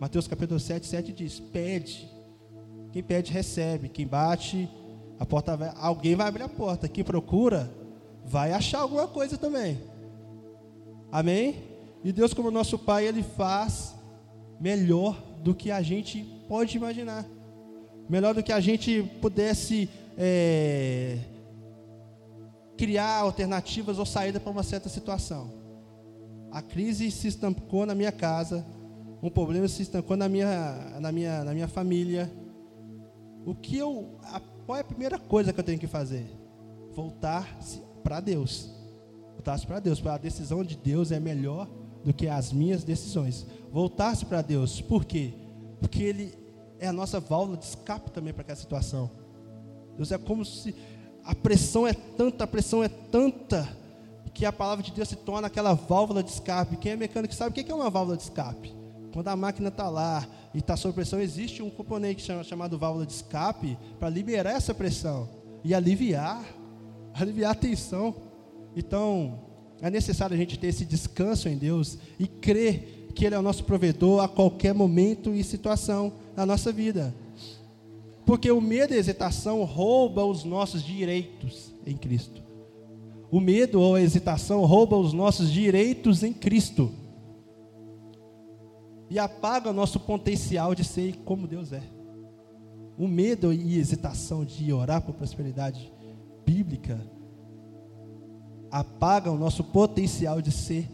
[SPEAKER 1] Mateus capítulo 7, 7 diz: Pede. Quem pede, recebe. Quem bate, a porta vai, alguém vai abrir a porta. Quem procura, vai achar alguma coisa também. Amém? E Deus, como nosso Pai, Ele faz melhor do que a gente pode imaginar. Melhor do que a gente pudesse é, criar alternativas ou saída para uma certa situação. A crise se estancou na minha casa, um problema se estancou na minha, na minha, na minha família. O que eu, a, qual é a primeira coisa que eu tenho que fazer? Voltar para Deus. Voltar para Deus, para a decisão de Deus é melhor do que as minhas decisões. Voltar-se para Deus. Por quê? Porque Ele é a nossa válvula de escape também para aquela situação. Deus é como se a pressão é tanta, a pressão é tanta, que a palavra de Deus se torna aquela válvula de escape. Quem é mecânico sabe o que é uma válvula de escape. Quando a máquina está lá e está sob pressão, existe um componente chamado válvula de escape para liberar essa pressão e aliviar, aliviar a tensão. Então, é necessário a gente ter esse descanso em Deus e crer que Ele é o nosso provedor a qualquer momento e situação da nossa vida. Porque o medo e a hesitação rouba os nossos direitos em Cristo. O medo ou a hesitação rouba os nossos direitos em Cristo. E apaga o nosso potencial de ser como Deus é. O medo e hesitação de orar por prosperidade bíblica apaga o nosso potencial de ser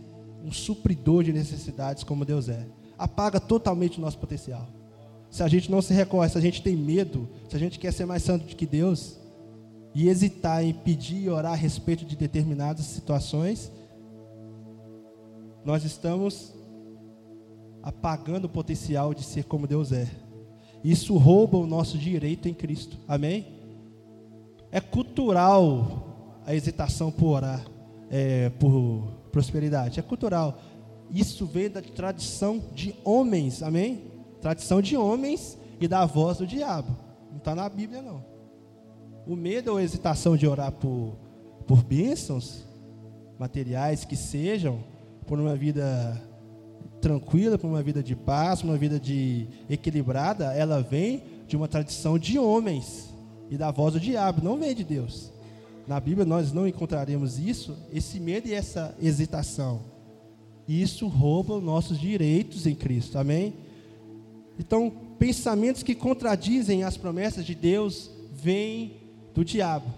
[SPEAKER 1] um supridor de necessidades como Deus é. Apaga totalmente o nosso potencial. Se a gente não se recorre, se a gente tem medo, se a gente quer ser mais santo do que Deus, e hesitar em pedir e orar a respeito de determinadas situações, nós estamos apagando o potencial de ser como Deus é. Isso rouba o nosso direito em Cristo. Amém? É cultural a hesitação por orar, é, por prosperidade. É cultural. Isso vem da tradição de homens, amém? Tradição de homens e da voz do diabo. Não está na Bíblia, não. O medo ou a hesitação de orar por, por bênçãos materiais que sejam, por uma vida tranquila, por uma vida de paz, uma vida de equilibrada, ela vem de uma tradição de homens e da voz do diabo, não vem de Deus. Na Bíblia nós não encontraremos isso, esse medo e essa hesitação. Isso rouba os nossos direitos em Cristo. Amém? Então, pensamentos que contradizem as promessas de Deus vêm do diabo.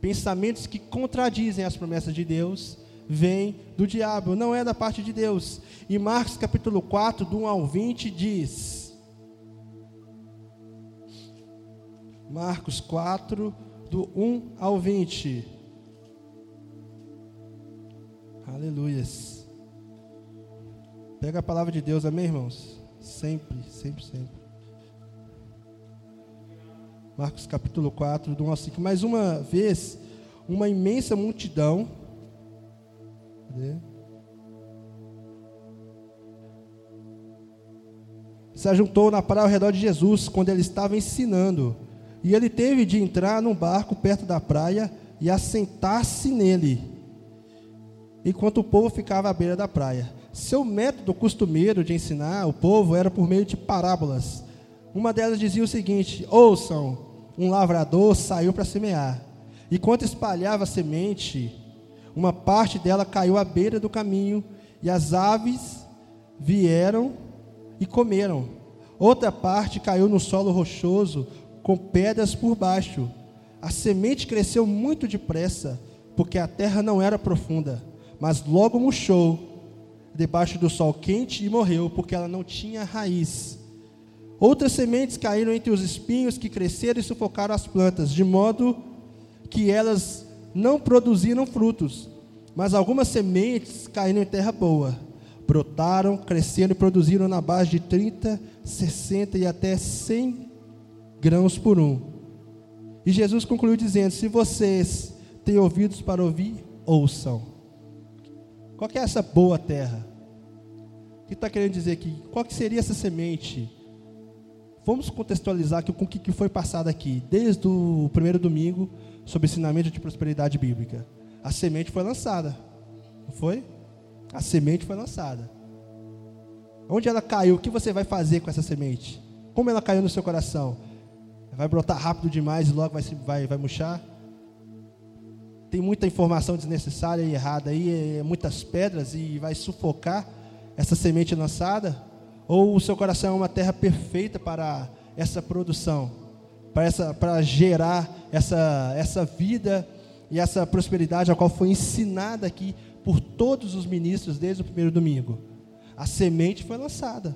[SPEAKER 1] Pensamentos que contradizem as promessas de Deus vêm do diabo, não é da parte de Deus. E Marcos capítulo 4, do 1 ao 20 diz: Marcos 4, do 1 ao 20. Aleluias. Pega a palavra de Deus, amém, irmãos? Sempre, sempre, sempre. Marcos capítulo 4, do 1 ao 5. Mais uma vez, uma imensa multidão. Cadê? Se ajuntou na praia ao redor de Jesus quando ele estava ensinando. E ele teve de entrar num barco perto da praia e assentar-se nele, enquanto o povo ficava à beira da praia. Seu método costumeiro de ensinar o povo era por meio de parábolas. Uma delas dizia o seguinte: Ouçam, um lavrador saiu para semear. E quando espalhava a semente, uma parte dela caiu à beira do caminho, e as aves vieram e comeram. Outra parte caiu no solo rochoso, com pedras por baixo. A semente cresceu muito depressa, porque a terra não era profunda, mas logo murchou debaixo do sol quente e morreu, porque ela não tinha raiz. Outras sementes caíram entre os espinhos que cresceram e sufocaram as plantas, de modo que elas não produziram frutos. Mas algumas sementes caíram em terra boa, brotaram, cresceram e produziram na base de 30, 60 e até 100 grãos por um. E Jesus concluiu dizendo: Se vocês têm ouvidos para ouvir, ouçam. Qual é essa boa terra? O que está querendo dizer aqui? Qual que seria essa semente? Vamos contextualizar aqui com o que foi passado aqui, desde o primeiro domingo, sobre ensinamento de prosperidade bíblica. A semente foi lançada, não foi? A semente foi lançada. Onde ela caiu, o que você vai fazer com essa semente? Como ela caiu no seu coração? Vai brotar rápido demais e logo vai, vai, vai murchar? tem muita informação desnecessária e errada aí, é, muitas pedras e vai sufocar essa semente lançada? Ou o seu coração é uma terra perfeita para essa produção, para, essa, para gerar essa, essa vida e essa prosperidade a qual foi ensinada aqui por todos os ministros desde o primeiro domingo? A semente foi lançada.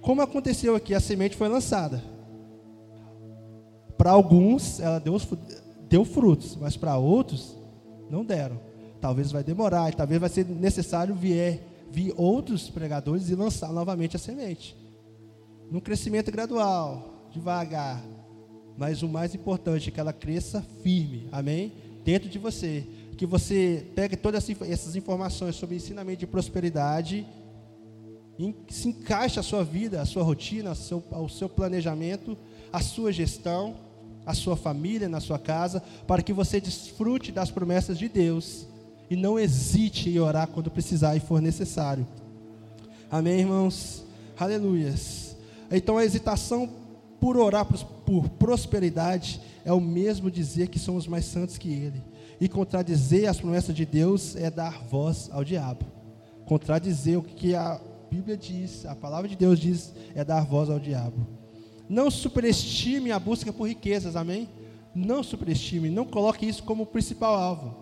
[SPEAKER 1] Como aconteceu aqui? A semente foi lançada. Para alguns, ela deu, deu frutos, mas para outros não deram. Talvez vai demorar, e talvez vai ser necessário vier, vir outros pregadores e lançar novamente a semente. Num crescimento gradual, devagar. Mas o mais importante é que ela cresça firme, amém? Dentro de você. Que você pegue todas essas informações sobre ensinamento de prosperidade, se encaixe a sua vida, a sua rotina, seu, o seu planejamento, a sua gestão a sua família, na sua casa, para que você desfrute das promessas de Deus e não hesite em orar quando precisar e for necessário. Amém, irmãos? Aleluias. Então a hesitação por orar por prosperidade é o mesmo dizer que somos mais santos que Ele. E contradizer as promessas de Deus é dar voz ao diabo. Contradizer o que a Bíblia diz, a palavra de Deus diz, é dar voz ao diabo. Não superestime a busca por riquezas, amém? Não superestime, não coloque isso como o principal alvo.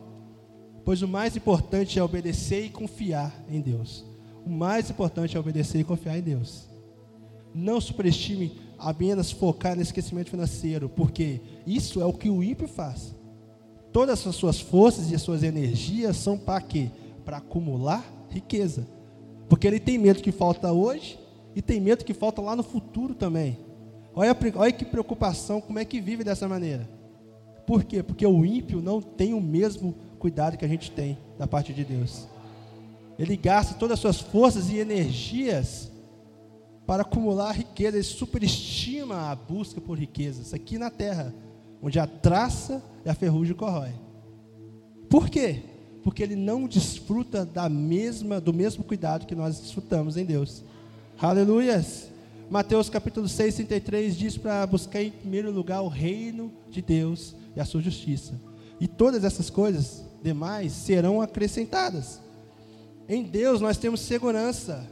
[SPEAKER 1] Pois o mais importante é obedecer e confiar em Deus. O mais importante é obedecer e confiar em Deus. Não superestime apenas focar no esquecimento financeiro, porque isso é o que o ímpio faz. Todas as suas forças e as suas energias são para quê? Para acumular riqueza. Porque ele tem medo que falta hoje e tem medo que falta lá no futuro também. Olha, olha que preocupação, como é que vive dessa maneira. Por quê? Porque o ímpio não tem o mesmo cuidado que a gente tem da parte de Deus. Ele gasta todas as suas forças e energias para acumular riqueza. Ele superestima a busca por riquezas aqui na terra, onde a traça e a ferrugem corrói. Por quê? Porque ele não desfruta da mesma, do mesmo cuidado que nós desfrutamos em Deus. Aleluias! Mateus capítulo 6, 33 diz para buscar em primeiro lugar o reino de Deus e a sua justiça. E todas essas coisas demais serão acrescentadas. Em Deus nós temos segurança.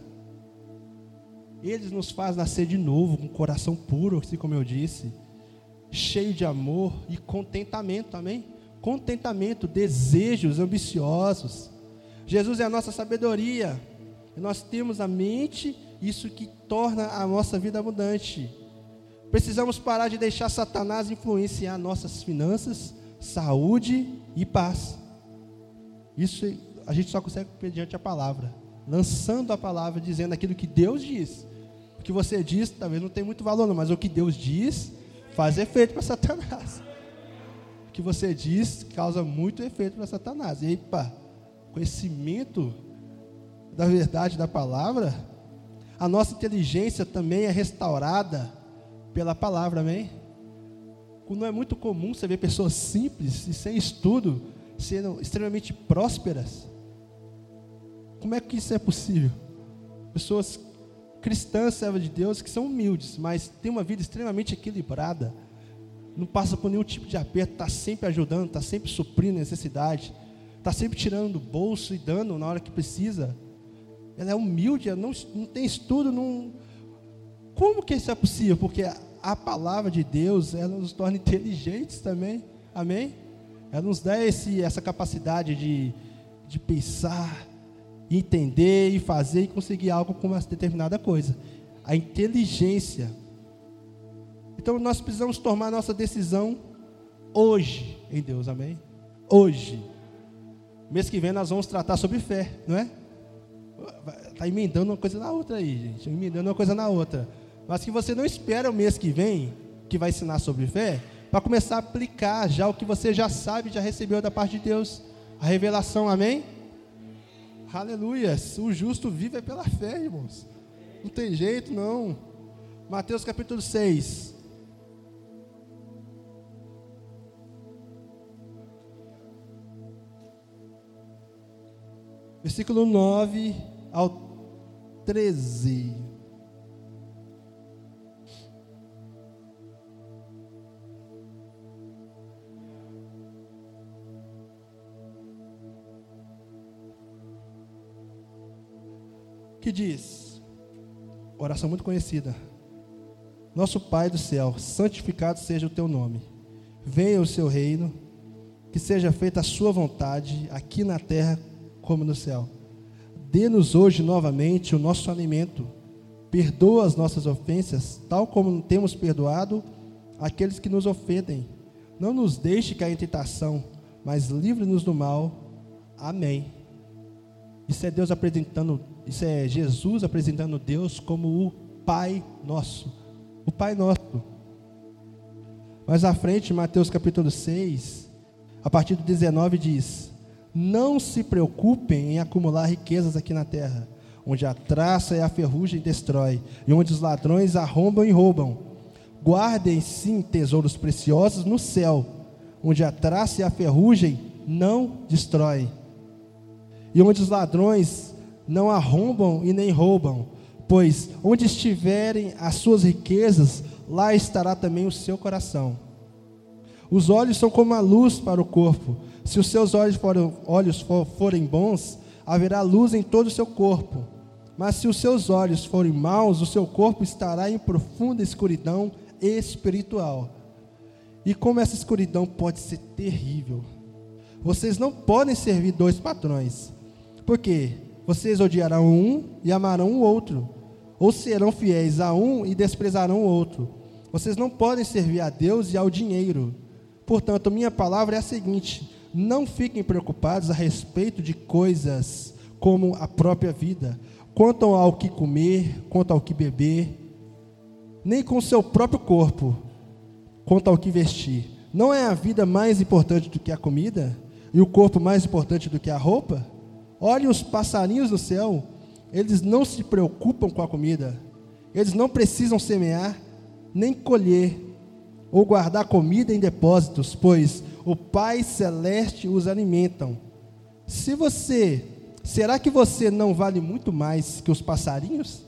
[SPEAKER 1] Ele nos faz nascer de novo, com um coração puro, assim como eu disse, cheio de amor e contentamento, amém? Contentamento, desejos ambiciosos. Jesus é a nossa sabedoria. Nós temos a mente isso que torna a nossa vida abundante. Precisamos parar de deixar Satanás influenciar nossas finanças, saúde e paz. Isso a gente só consegue mediante a palavra, lançando a palavra, dizendo aquilo que Deus diz. O que você diz talvez não tenha muito valor, mas o que Deus diz faz efeito para Satanás. que você diz causa muito efeito para Satanás. E aí, pá, conhecimento da verdade da palavra, a nossa inteligência também é restaurada pela palavra, amém? Não é muito comum você ver pessoas simples e sem estudo sendo extremamente prósperas. Como é que isso é possível? Pessoas cristãs, servas de Deus, que são humildes, mas têm uma vida extremamente equilibrada, não passa por nenhum tipo de aperto, está sempre ajudando, está sempre suprindo necessidade, está sempre tirando do bolso e dando na hora que precisa. Ela é humilde, ela não, não tem estudo, não. Como que isso é possível? Porque a, a palavra de Deus, ela nos torna inteligentes também. Amém? Ela nos dá esse, essa capacidade de, de pensar, entender e fazer e conseguir algo com uma determinada coisa. A inteligência então nós precisamos tomar nossa decisão hoje em Deus, amém? Hoje. Mês que vem nós vamos tratar sobre fé, não é? Está emendando uma coisa na outra aí, gente. Emendando uma coisa na outra. Mas que você não espera o mês que vem, que vai ensinar sobre fé, para começar a aplicar já o que você já sabe, já recebeu da parte de Deus. A revelação, amém? Aleluia. O justo vive é pela fé, irmãos. Não tem jeito, não. Mateus capítulo 6. versículo 9 ao 13. Que diz, oração muito conhecida. Nosso Pai do céu, santificado seja o teu nome. Venha o seu reino, que seja feita a sua vontade, aqui na terra como no céu. Dê-nos hoje novamente o nosso alimento. Perdoa as nossas ofensas, tal como temos perdoado aqueles que nos ofendem. Não nos deixe cair em tentação, mas livre-nos do mal. Amém. Isso é Deus apresentando, isso é Jesus apresentando Deus como o Pai nosso. O Pai nosso. Mais à frente, Mateus capítulo 6, a partir do 19 diz: não se preocupem em acumular riquezas aqui na terra, onde a traça e a ferrugem destrói, e onde os ladrões arrombam e roubam. Guardem sim tesouros preciosos no céu, onde a traça e a ferrugem não destroem, e onde os ladrões não arrombam e nem roubam, pois onde estiverem as suas riquezas, lá estará também o seu coração. Os olhos são como a luz para o corpo. Se os seus olhos, forem, olhos forem bons, haverá luz em todo o seu corpo. Mas se os seus olhos forem maus, o seu corpo estará em profunda escuridão espiritual. E como essa escuridão pode ser terrível. Vocês não podem servir dois patrões. Porque vocês odiarão um e amarão o outro, ou serão fiéis a um e desprezarão o outro. Vocês não podem servir a Deus e ao dinheiro. Portanto, minha palavra é a seguinte: não fiquem preocupados a respeito de coisas como a própria vida, quanto ao que comer, quanto ao que beber, nem com o seu próprio corpo, quanto ao que vestir. Não é a vida mais importante do que a comida? E o corpo mais importante do que a roupa? Olhem os passarinhos do céu, eles não se preocupam com a comida, eles não precisam semear, nem colher, ou guardar comida em depósitos, pois o Pai Celeste os alimentam. Se você, será que você não vale muito mais que os passarinhos?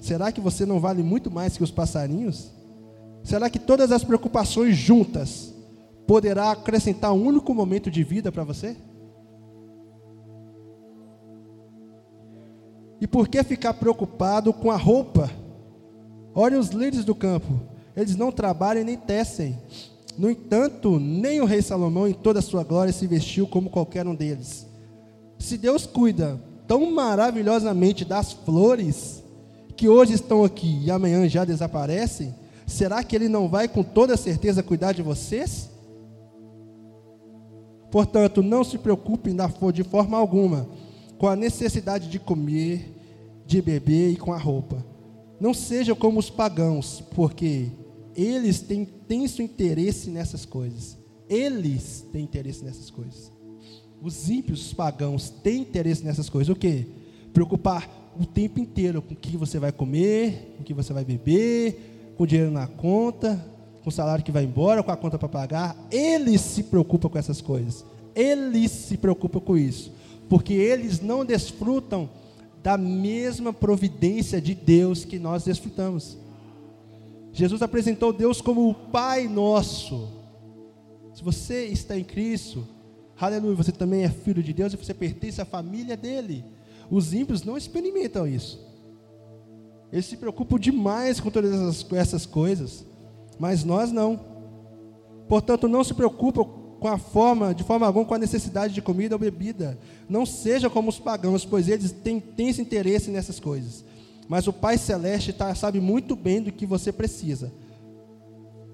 [SPEAKER 1] Será que você não vale muito mais que os passarinhos? Será que todas as preocupações juntas poderá acrescentar um único momento de vida para você? E por que ficar preocupado com a roupa? Olha os líderes do campo, eles não trabalham nem tecem. No entanto, nem o rei Salomão, em toda a sua glória, se vestiu como qualquer um deles. Se Deus cuida tão maravilhosamente das flores, que hoje estão aqui e amanhã já desaparecem, será que Ele não vai com toda certeza cuidar de vocês? Portanto, não se preocupem de forma alguma com a necessidade de comer, de beber e com a roupa. Não sejam como os pagãos, porque eles têm intenso interesse nessas coisas. Eles têm interesse nessas coisas. Os ímpios, os pagãos, têm interesse nessas coisas. O quê? Preocupar o tempo inteiro com o que você vai comer, com o que você vai beber, com o dinheiro na conta, com o salário que vai embora, com a conta para pagar. Eles se preocupam com essas coisas. Eles se preocupam com isso. Porque eles não desfrutam da mesma providência de Deus que nós desfrutamos. Jesus apresentou Deus como o Pai nosso. Se você está em Cristo, aleluia, você também é filho de Deus e você pertence à família dele. Os ímpios não experimentam isso. Eles se preocupam demais com todas essas, essas coisas, mas nós não. Portanto, não se preocupam com a forma, de forma alguma, com a necessidade de comida ou bebida. Não seja como os pagãos, pois eles têm, esse interesse nessas coisas. Mas o Pai Celeste tá, sabe muito bem do que você precisa.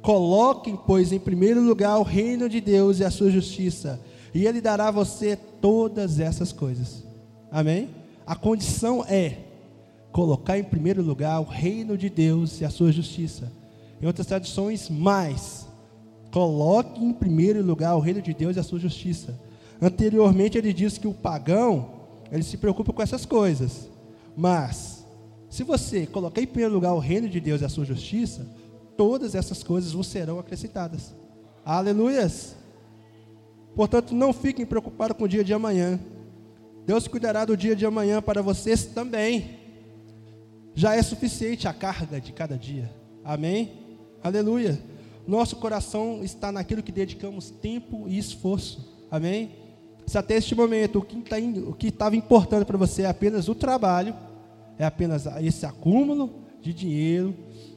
[SPEAKER 1] Coloquem, pois, em primeiro lugar o reino de Deus e a sua justiça, e Ele dará a você todas essas coisas. Amém? A condição é colocar em primeiro lugar o reino de Deus e a sua justiça. Em outras tradições, mais. Coloque em primeiro lugar o reino de Deus e a sua justiça. Anteriormente ele disse que o pagão, ele se preocupa com essas coisas. Mas se você colocar em primeiro lugar o reino de Deus e a sua justiça, todas essas coisas vos serão acrescentadas. Aleluias! Portanto, não fiquem preocupados com o dia de amanhã. Deus cuidará do dia de amanhã para vocês também. Já é suficiente a carga de cada dia. Amém? Aleluia. Nosso coração está naquilo que dedicamos tempo e esforço. Amém? Se até este momento o que tá estava importando para você é apenas o trabalho, é apenas esse acúmulo de dinheiro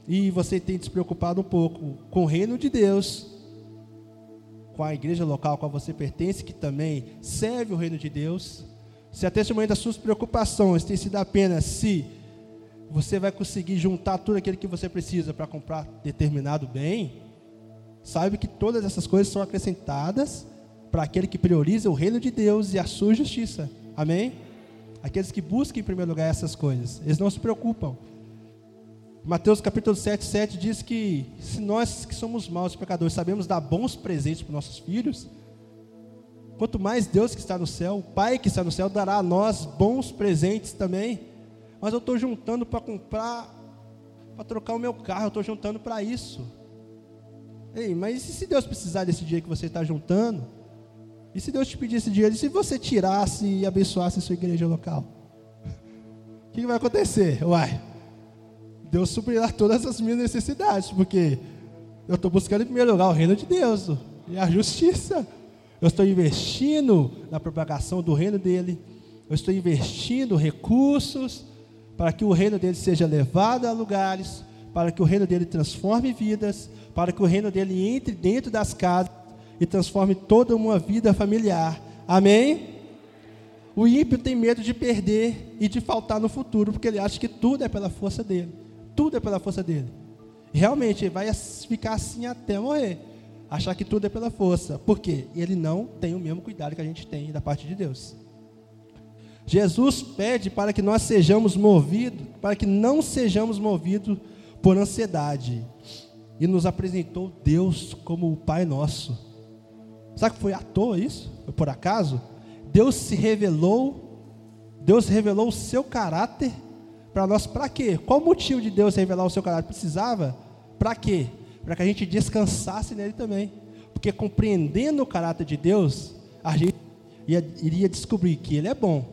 [SPEAKER 1] e você tem se preocupado um pouco com o reino de Deus, com a igreja local a qual você pertence, que também serve o reino de Deus. Se até esse momento as suas preocupações têm sido apenas se você vai conseguir juntar tudo aquilo que você precisa para comprar determinado bem, saiba que todas essas coisas são acrescentadas para aquele que prioriza o reino de Deus e a sua justiça. Amém? Aqueles que buscam em primeiro lugar essas coisas, eles não se preocupam. Mateus capítulo 7, 7 diz que se nós que somos maus pecadores sabemos dar bons presentes para nossos filhos, quanto mais Deus que está no céu, o Pai que está no céu, dará a nós bons presentes também. Mas eu estou juntando para comprar, para trocar o meu carro, eu estou juntando para isso. Ei, mas e se Deus precisar desse dia que você está juntando? E se Deus te pedisse dinheiro, e se você tirasse e abençoasse a sua igreja local? O que vai acontecer? Uai, Deus suprirá todas as minhas necessidades, porque eu estou buscando em primeiro lugar o reino de Deus e a justiça. Eu estou investindo na propagação do reino dele. Eu estou investindo recursos para que o reino dele seja levado a lugares, para que o reino dele transforme vidas, para que o reino dele entre dentro das casas e transforme toda uma vida familiar. Amém? O ímpio tem medo de perder e de faltar no futuro, porque ele acha que tudo é pela força dele. Tudo é pela força dele. Realmente, ele vai ficar assim até morrer. Achar que tudo é pela força. Por quê? Ele não tem o mesmo cuidado que a gente tem da parte de Deus. Jesus pede para que nós sejamos movidos, para que não sejamos movidos por ansiedade. E nos apresentou Deus como o Pai nosso. Sabe que foi à toa isso? Foi por acaso? Deus se revelou, Deus revelou o seu caráter para nós, para quê? Qual o motivo de Deus revelar o seu caráter? Precisava? Para quê? Para que a gente descansasse nele também. Porque compreendendo o caráter de Deus, a gente ia, iria descobrir que Ele é bom,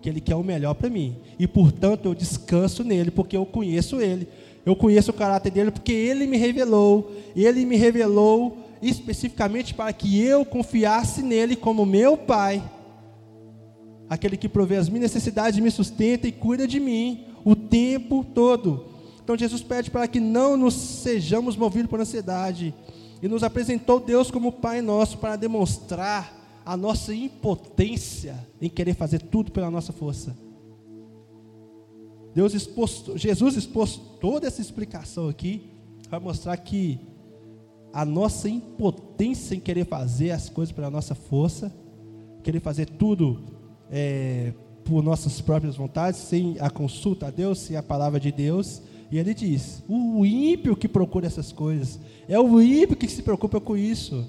[SPEAKER 1] que Ele quer o melhor para mim. E portanto eu descanso nele, porque eu conheço Ele. Eu conheço o caráter dele, porque Ele me revelou. Ele me revelou especificamente para que eu confiasse nele como meu pai, aquele que provê as minhas necessidades, me sustenta e cuida de mim o tempo todo. Então Jesus pede para que não nos sejamos movidos por ansiedade e nos apresentou Deus como Pai nosso para demonstrar a nossa impotência em querer fazer tudo pela nossa força. Deus expôs, Jesus expôs toda essa explicação aqui para mostrar que a nossa impotência em querer fazer as coisas pela nossa força, querer fazer tudo é, por nossas próprias vontades, sem a consulta a Deus, sem a palavra de Deus, E ele diz: o ímpio que procura essas coisas, é o ímpio que se preocupa com isso.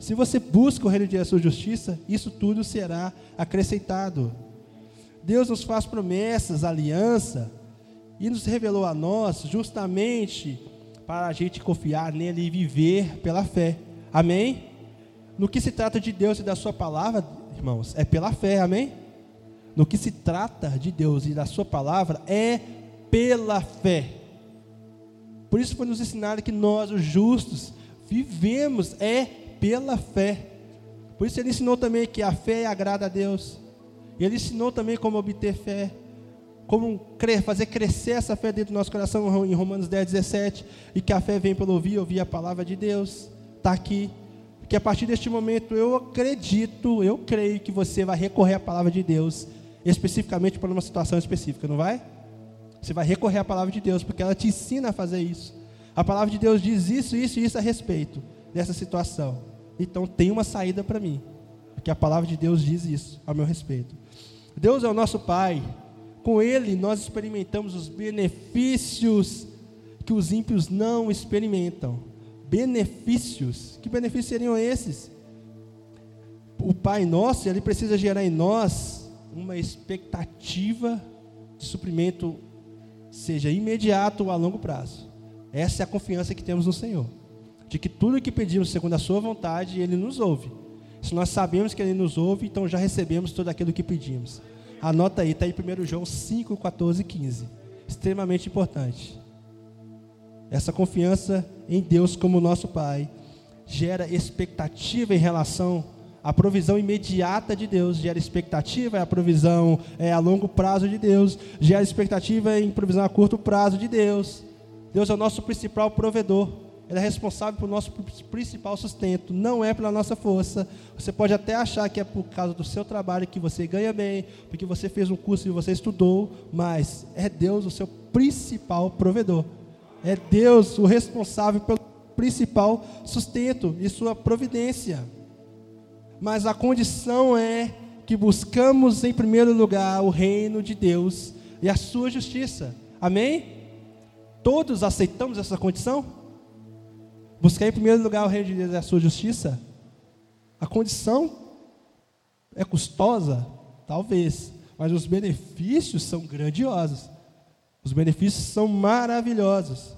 [SPEAKER 1] Se você busca o reino de sua justiça, isso tudo será acrescentado. Deus nos faz promessas, aliança, e nos revelou a nós justamente para a gente confiar nele e viver pela fé. Amém? No que se trata de Deus e da sua palavra, irmãos, é pela fé, amém? No que se trata de Deus e da sua palavra é pela fé. Por isso foi nos ensinado que nós, os justos, vivemos é pela fé. Por isso ele ensinou também que a fé agrada a Deus. Ele ensinou também como obter fé, como fazer crescer essa fé dentro do nosso coração em Romanos 10, 17, e que a fé vem pelo ouvir, ouvir a palavra de Deus. Está aqui. Que a partir deste momento eu acredito, eu creio que você vai recorrer à palavra de Deus, especificamente para uma situação específica, não vai? Você vai recorrer à palavra de Deus, porque ela te ensina a fazer isso. A palavra de Deus diz isso, isso e isso a respeito dessa situação. Então tem uma saída para mim, porque a palavra de Deus diz isso a meu respeito. Deus é o nosso Pai, com Ele nós experimentamos os benefícios que os ímpios não experimentam. Benefícios, que benefícios seriam esses? O Pai nosso, ele precisa gerar em nós uma expectativa de suprimento seja imediato ou a longo prazo. Essa é a confiança que temos no Senhor. De que tudo o que pedimos segundo a Sua vontade, Ele nos ouve. Se nós sabemos que Ele nos ouve, então já recebemos tudo aquilo que pedimos. Anota aí, está em 1 João 5, 14 e 15. Extremamente importante. Essa confiança em Deus como nosso Pai gera expectativa em relação a provisão imediata de Deus gera expectativa, é a provisão é, a longo prazo de Deus, gera expectativa em provisão a curto prazo de Deus. Deus é o nosso principal provedor, Ele é responsável pelo nosso principal sustento, não é pela nossa força. Você pode até achar que é por causa do seu trabalho que você ganha bem, porque você fez um curso e você estudou, mas é Deus o seu principal provedor. É Deus o responsável pelo principal sustento e sua providência mas a condição é que buscamos em primeiro lugar o reino de Deus e a sua justiça. Amém? Todos aceitamos essa condição? Buscar em primeiro lugar o reino de Deus e a sua justiça? A condição é custosa? Talvez, mas os benefícios são grandiosos. Os benefícios são maravilhosos.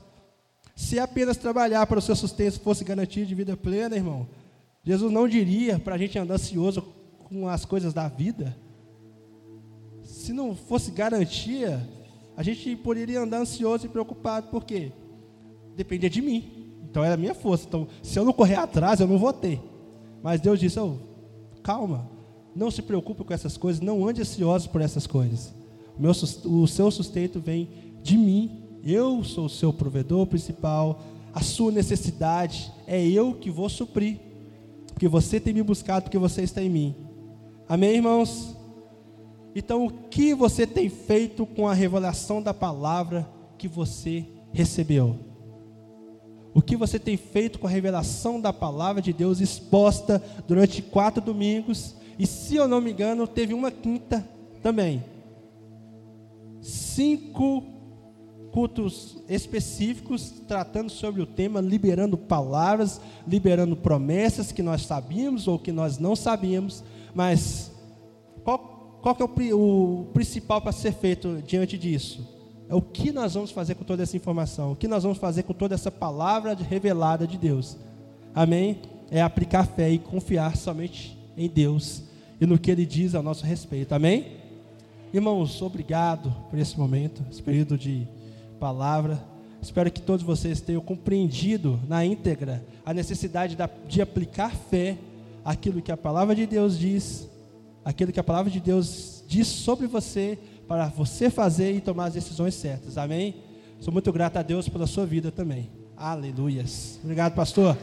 [SPEAKER 1] Se apenas trabalhar para o seu sustento fosse garantia de vida plena, irmão, Jesus não diria para a gente andar ansioso com as coisas da vida. Se não fosse garantia, a gente poderia andar ansioso e preocupado, por quê? Dependia de mim. Então era a minha força. Então, se eu não correr atrás, eu não vou ter. Mas Deus disse: oh, calma, não se preocupe com essas coisas, não ande ansioso por essas coisas. O, meu, o seu sustento vem de mim. Eu sou o seu provedor principal. A sua necessidade é eu que vou suprir porque você tem me buscado, porque você está em mim. Amém, irmãos? Então, o que você tem feito com a revelação da palavra que você recebeu? O que você tem feito com a revelação da palavra de Deus exposta durante quatro domingos? E se eu não me engano, teve uma quinta também. Cinco cultos específicos tratando sobre o tema, liberando palavras, liberando promessas que nós sabíamos ou que nós não sabíamos, mas qual, qual que é o, o principal para ser feito diante disso? É o que nós vamos fazer com toda essa informação, o que nós vamos fazer com toda essa palavra revelada de Deus. Amém? É aplicar fé e confiar somente em Deus e no que Ele diz a nosso respeito. Amém? Irmãos, obrigado por esse momento, esse período de palavra. Espero que todos vocês tenham compreendido na íntegra a necessidade de aplicar fé aquilo que a palavra de Deus diz, aquilo que a palavra de Deus diz sobre você, para você fazer e tomar as decisões certas. Amém? Sou muito grato a Deus pela sua vida também. Aleluias. Obrigado, pastor.